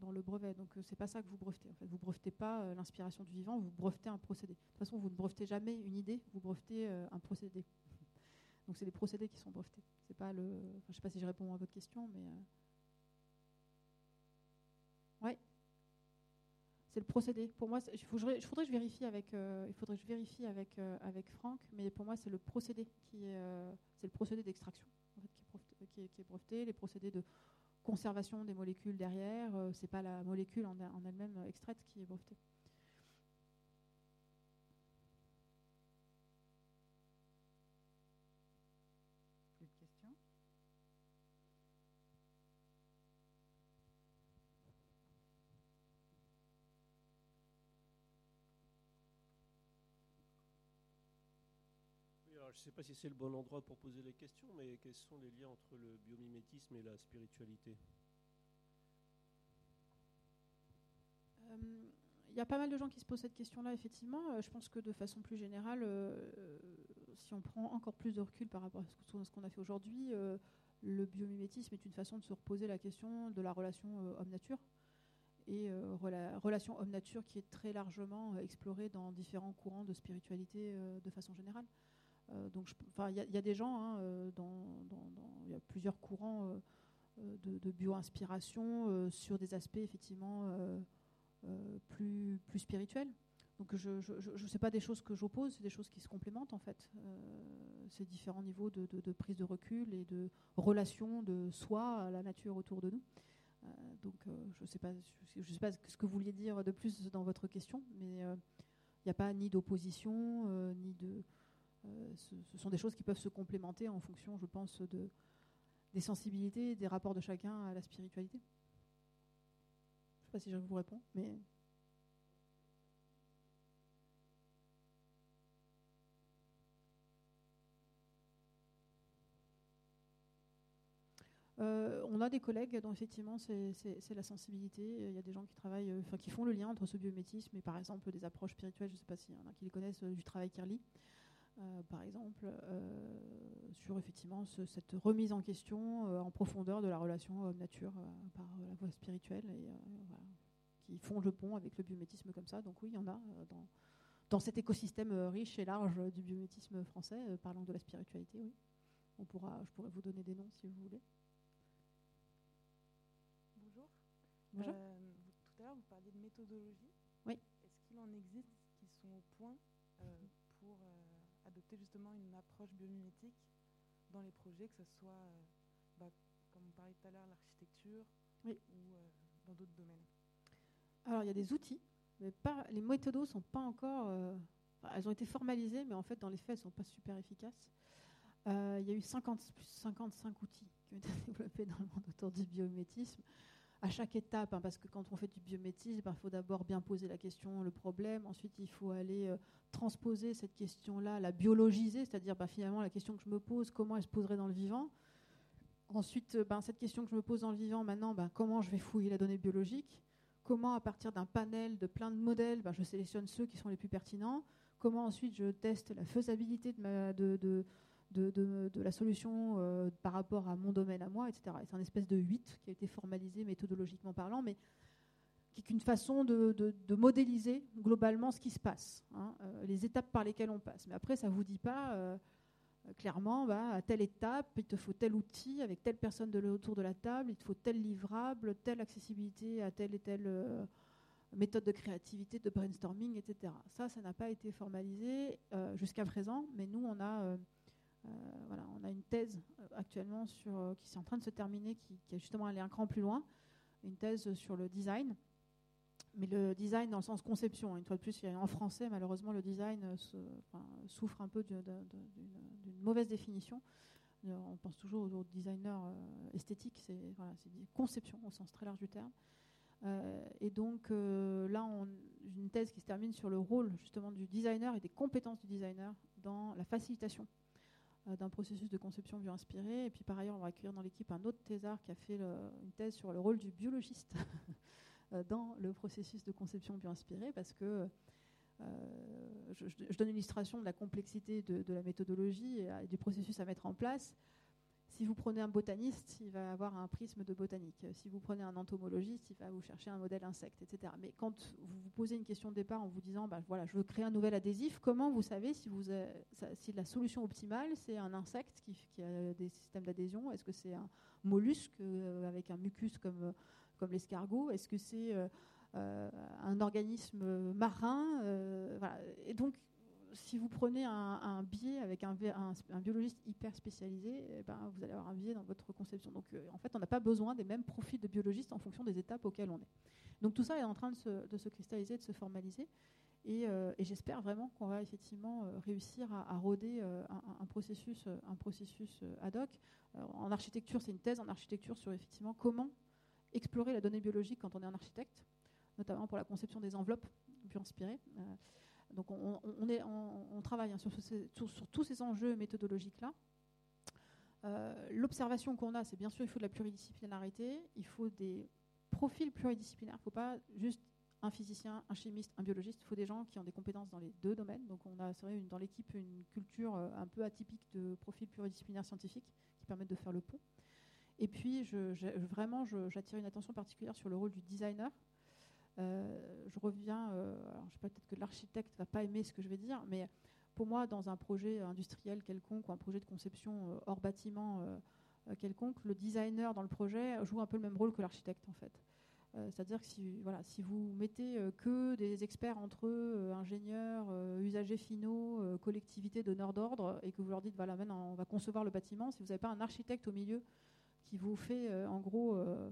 dans, le brevet. Donc c'est pas ça que vous brevetez. En fait, vous brevetez pas l'inspiration du vivant, vous brevetez un procédé. De toute façon, vous ne brevetez jamais une idée, vous brevetez un procédé. Donc c'est les procédés qui sont brevetés. C'est pas le. je sais pas si je réponds à votre question, mais. Ouais c'est le procédé. Pour moi, il faudrait, que je vérifie avec, euh, il faudrait que je vérifie avec, euh, avec Franck, mais pour moi, c'est le procédé qui est, euh, c'est le procédé d'extraction qui, est breveté, les procédés de conservation des molécules derrière. c'est pas la molécule en, en elle-même extraite qui est brevetée. Sais pas si c'est le bon endroit pour poser les questions, mais quels sont les liens entre le biomimétisme et la spiritualité? Il euh, y a pas mal de gens qui se posent cette question-là, effectivement. Euh, je pense que de façon plus générale, euh, si on prend encore plus de recul par rapport à ce qu'on a fait aujourd'hui, le biomimétisme est une façon de se reposer la question de la relation homme-nature et la relation homme-nature qui est très largement explorée dans différents courants de spiritualité de façon générale. Euh, donc, il y, a des gens, hein, euh, il y a plusieurs courants euh, de, bio-inspiration sur des aspects effectivement plus, plus spirituels. Donc je ne sais pas des choses que j'oppose, c'est des choses qui se complémentent en fait. ces différents niveaux de, prise de recul et de relation de soi à la nature autour de nous. donc je ne sais, pas, je, sais pas ce que vous vouliez dire de plus dans votre question, mais il n'y a pas ni d'opposition, ni de, euh, ce, sont des choses qui peuvent se complémenter en fonction, je pense, de, des sensibilités des rapports de chacun à la spiritualité. Je ne sais pas si je vous réponds, mais. Euh, on a des collègues dont effectivement c'est la sensibilité. Il y a des gens qui travaillent, euh, enfin qui font le lien entre ce biométisme et par exemple des approches spirituelles. Je ne sais pas s'il y en a qui les connaissent du travail Kirli. Euh, par exemple, euh, sur effectivement cette remise en question euh, en profondeur de la relation homme-nature par la voie spirituelle et qui font le pont avec le biométisme comme ça. Donc oui, il y en a dans, dans cet écosystème riche et large du biométisme français, parlant de la spiritualité, oui. On pourra, je pourrais vous donner des noms si vous voulez. Bonjour. Bonjour. tout à l'heure, vous parliez de méthodologie. Oui. Est-ce qu'il en existe qui sont au point justement une approche biomimétique dans les projets, que ce soit, euh, bah, comme on parlait tout à l'heure, l'architecture ou euh, dans d'autres domaines Alors, il y a des outils, mais pas, les méthodos sont pas encore. Euh, elles ont été formalisées, mais en fait, dans les faits, elles ne sont pas super efficaces. il y a eu 50, plus 55 outils qui ont été développés dans le monde autour du biométisme à chaque étape, hein, parce que quand on fait du biométisme, ben, il faut d'abord bien poser la question, le problème, ensuite il faut aller euh, transposer cette question-là, la biologiser, c'est-à-dire ben, finalement la question que je me pose, comment elle se poserait dans le vivant. Ensuite, euh, ben, cette question que je me pose dans le vivant, maintenant, comment je vais fouiller la donnée biologique? Comment, à partir d'un panel de plein de modèles, je sélectionne ceux qui sont les plus pertinents? Comment ensuite je teste la faisabilité de, ma, de, la solution euh, par rapport à mon domaine à moi, etc. C'est un espèce de 8 qui a été formalisé méthodologiquement parlant, mais qui est une façon de, modéliser globalement ce qui se passe, hein, euh, les étapes par lesquelles on passe. Mais après, ça ne vous dit pas euh, clairement, bah, à telle étape, il te faut tel outil avec telle personne de autour de la table, il te faut tel livrable, telle accessibilité à telle et telle méthode de créativité, de brainstorming, etc. Ça, ça n'a pas été formalisé jusqu'à présent, mais nous, on a voilà, on a une thèse euh, actuellement sur, euh, qui est en train de se terminer, qui, est justement allé un cran plus loin, une thèse sur le design mais le design dans le sens conception. Une fois de plus, en français, malheureusement, le design souffre un peu d'une mauvaise définition. On pense toujours au designer esthétique, c'est conception au sens très large du terme. et donc là, on, une thèse qui se termine sur le rôle justement du designer et des compétences du designer dans la facilitation euh, d'un processus de conception bio-inspiré. Et puis par ailleurs, on va accueillir dans l'équipe un autre thésard qui a fait une thèse sur le rôle du biologiste euh, dans le processus de conception bio-inspiré, parce que je, donne une illustration de la complexité de la méthodologie et du processus à mettre en place. Si vous prenez un botaniste, il va avoir un prisme de botanique. Si vous prenez un entomologiste, il va vous chercher un modèle insecte, etc. Mais quand vous vous posez une question de départ en vous disant, bah, voilà, je veux créer un nouvel adhésif, comment vous savez si, vous si la solution optimale, c'est un insecte qui, a des systèmes d'adhésion? Est-ce que c'est un mollusque euh, avec un mucus comme, comme l'escargot? Est-ce que c'est euh, euh, un organisme marin Et donc, si vous prenez un, biais avec un, biologiste hyper spécialisé, eh ben, vous allez avoir un biais dans votre conception. Donc, euh, en fait, on n'a pas besoin des mêmes profils de biologistes en fonction des étapes auxquelles on est. Donc, tout ça est en train de se, cristalliser, de se formaliser. Euh, et, j'espère vraiment qu'on va effectivement euh, réussir à, à roder un, processus, un processus ad hoc. en architecture, c'est une thèse en architecture sur effectivement comment explorer la donnée biologique quand on est un architecte, notamment pour la conception des enveloppes bio-inspirées. Donc on, travaille hein, sur, tous ces enjeux méthodologiques-là. Euh, l'observation qu'on a, c'est bien sûr, il faut de la pluridisciplinarité, il faut des profils pluridisciplinaires, il ne faut pas juste un physicien, un chimiste, un biologiste, il faut des gens qui ont des compétences dans les deux domaines. Donc on a dans l'équipe une culture euh, un peu atypique de profils pluridisciplinaires scientifiques qui permettent de faire le pont. Et puis, vraiment, j'attire une attention particulière sur le rôle du designer. Euh, je reviens, euh, je sais pas, peut-être que l'architecte va pas aimer ce que je vais dire, mais pour moi, dans un projet industriel quelconque ou un projet de conception euh, hors bâtiment quelconque, le designer dans le projet joue un peu le même rôle que l'architecte en fait. C'est-à-dire que si, voilà, si vous mettez que des experts entre eux, ingénieurs, usagers finaux, collectivités, donneurs d'ordre, et que vous leur dites, voilà, maintenant on va concevoir le bâtiment, si vous n'avez pas un architecte au milieu qui vous fait en gros euh,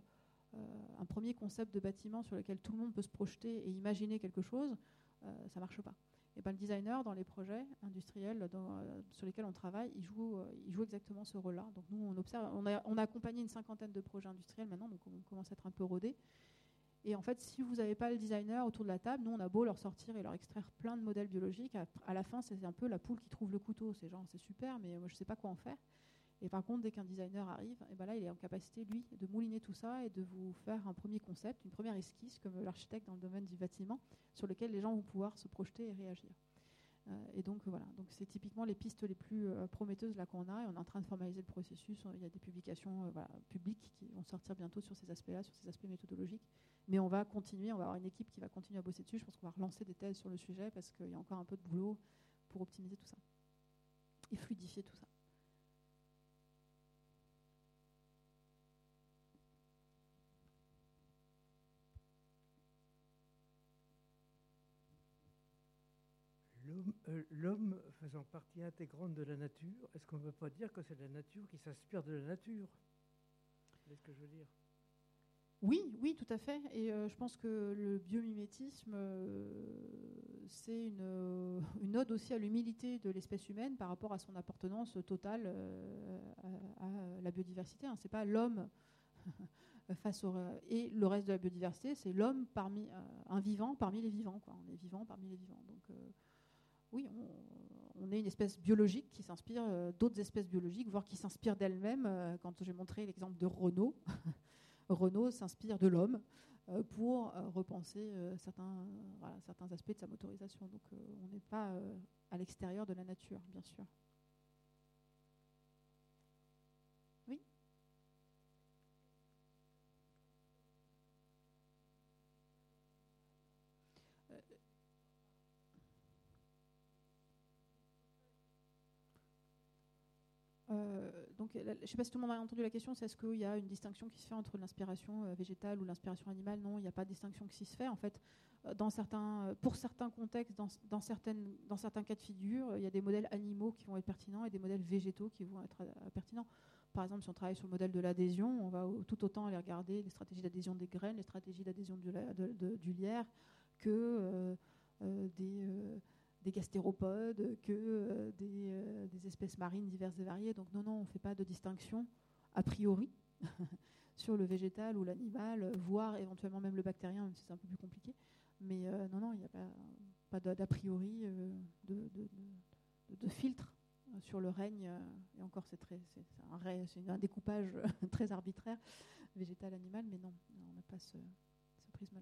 un premier concept de bâtiment sur lequel tout le monde peut se projeter et imaginer quelque chose, euh, ça marche pas. Et ben, le designer, dans les projets industriels euh, sur lesquels on travaille, il joue, il joue exactement ce rôle-là. Donc nous, on observe, on a, accompagné une cinquantaine de projets industriels maintenant, donc on commence à être un peu rodé. Et en fait, si vous n'avez pas le designer autour de la table, nous, on a beau leur sortir et leur extraire plein de modèles biologiques, à, la fin, c'est un peu la poule qui trouve le couteau. C'est genre, c'est super, mais moi, je ne sais pas quoi en faire. Et par contre, dès qu'un designer arrive, et ben là, il est en capacité, lui, de mouliner tout ça et de vous faire un premier concept, une première esquisse, comme l'architecte dans le domaine du bâtiment, sur lequel les gens vont pouvoir se projeter et réagir. Euh, et donc voilà, donc c'est typiquement les pistes les plus euh, prometteuses là qu'on a, et on est en train de formaliser le processus. Il y a des publications euh, publiques qui vont sortir bientôt sur ces aspects-là, sur ces aspects méthodologiques. Mais on va continuer, on va avoir une équipe qui va continuer à bosser dessus. Je pense qu'on va relancer des thèses sur le sujet parce qu'il y a encore un peu de boulot pour optimiser tout ça et fluidifier tout ça. L'homme faisant partie intégrante de la nature, est-ce qu'on ne peut pas dire que c'est la nature qui s'inspire de la nature? Ce que je veux dire? Oui, oui, tout à fait. Et euh, je pense que le biomimétisme, euh, c'est une, une, ode aussi à l'humilité de l'espèce humaine par rapport à son appartenance totale à, la biodiversité. Hein. C'est pas l'homme face au et le reste de la biodiversité, c'est l'homme parmi un vivant parmi les vivants. On est vivant parmi les vivants. Donc oui, on, est une espèce biologique qui s'inspire euh, d'autres espèces biologiques, voire qui s'inspire d'elle-même. Euh, quand j'ai montré l'exemple de Renault, Renault s'inspire de l'homme euh, pour repenser certains, certains aspects de sa motorisation. Donc on n'est pas à l'extérieur de la nature, bien sûr. Euh, je ne sais pas si tout le monde a entendu la question, c'est est-ce qu'il y a une distinction qui se fait entre l'inspiration euh, végétale ou l'inspiration animale? Non, il n'y a pas de distinction qui se fait. En fait, euh, dans certains, pour certains contextes, dans, certaines, dans certains cas de figure, il y a des modèles animaux qui vont être pertinents et des modèles végétaux qui vont être pertinents. Par exemple, si on travaille sur le modèle de l'adhésion, on va tout autant aller regarder les stratégies d'adhésion des graines, les stratégies d'adhésion du, lierre, que des des gastéropodes, que euh, euh, des, espèces marines diverses et variées. Donc non, non, on ne fait pas de distinction a priori sur le végétal ou l'animal, voire éventuellement même le bactérien, même si c'est un peu plus compliqué. Mais euh, non, non, il n'y a pas, d'a priori de, filtre sur le règne. et encore, c'est un, un, découpage très arbitraire, végétal-animal, mais non, on n'a pas ce, ce prisme-là.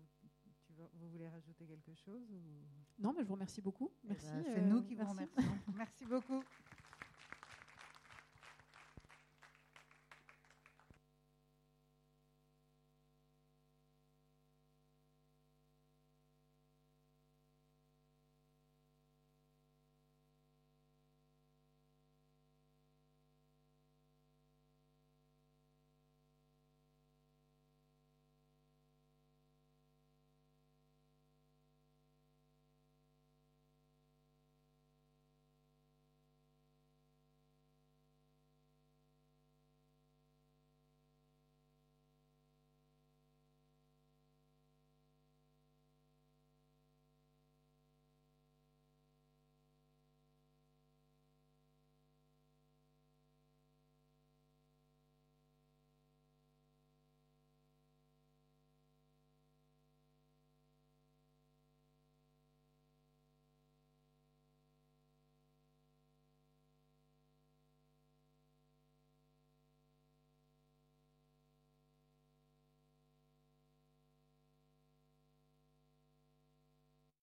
N'y a plus de questions. Vous, voulez rajouter quelque chose Non, mais je vous remercie beaucoup. Eh ben, Merci. c'est nous qui vous remercions. Merci beaucoup.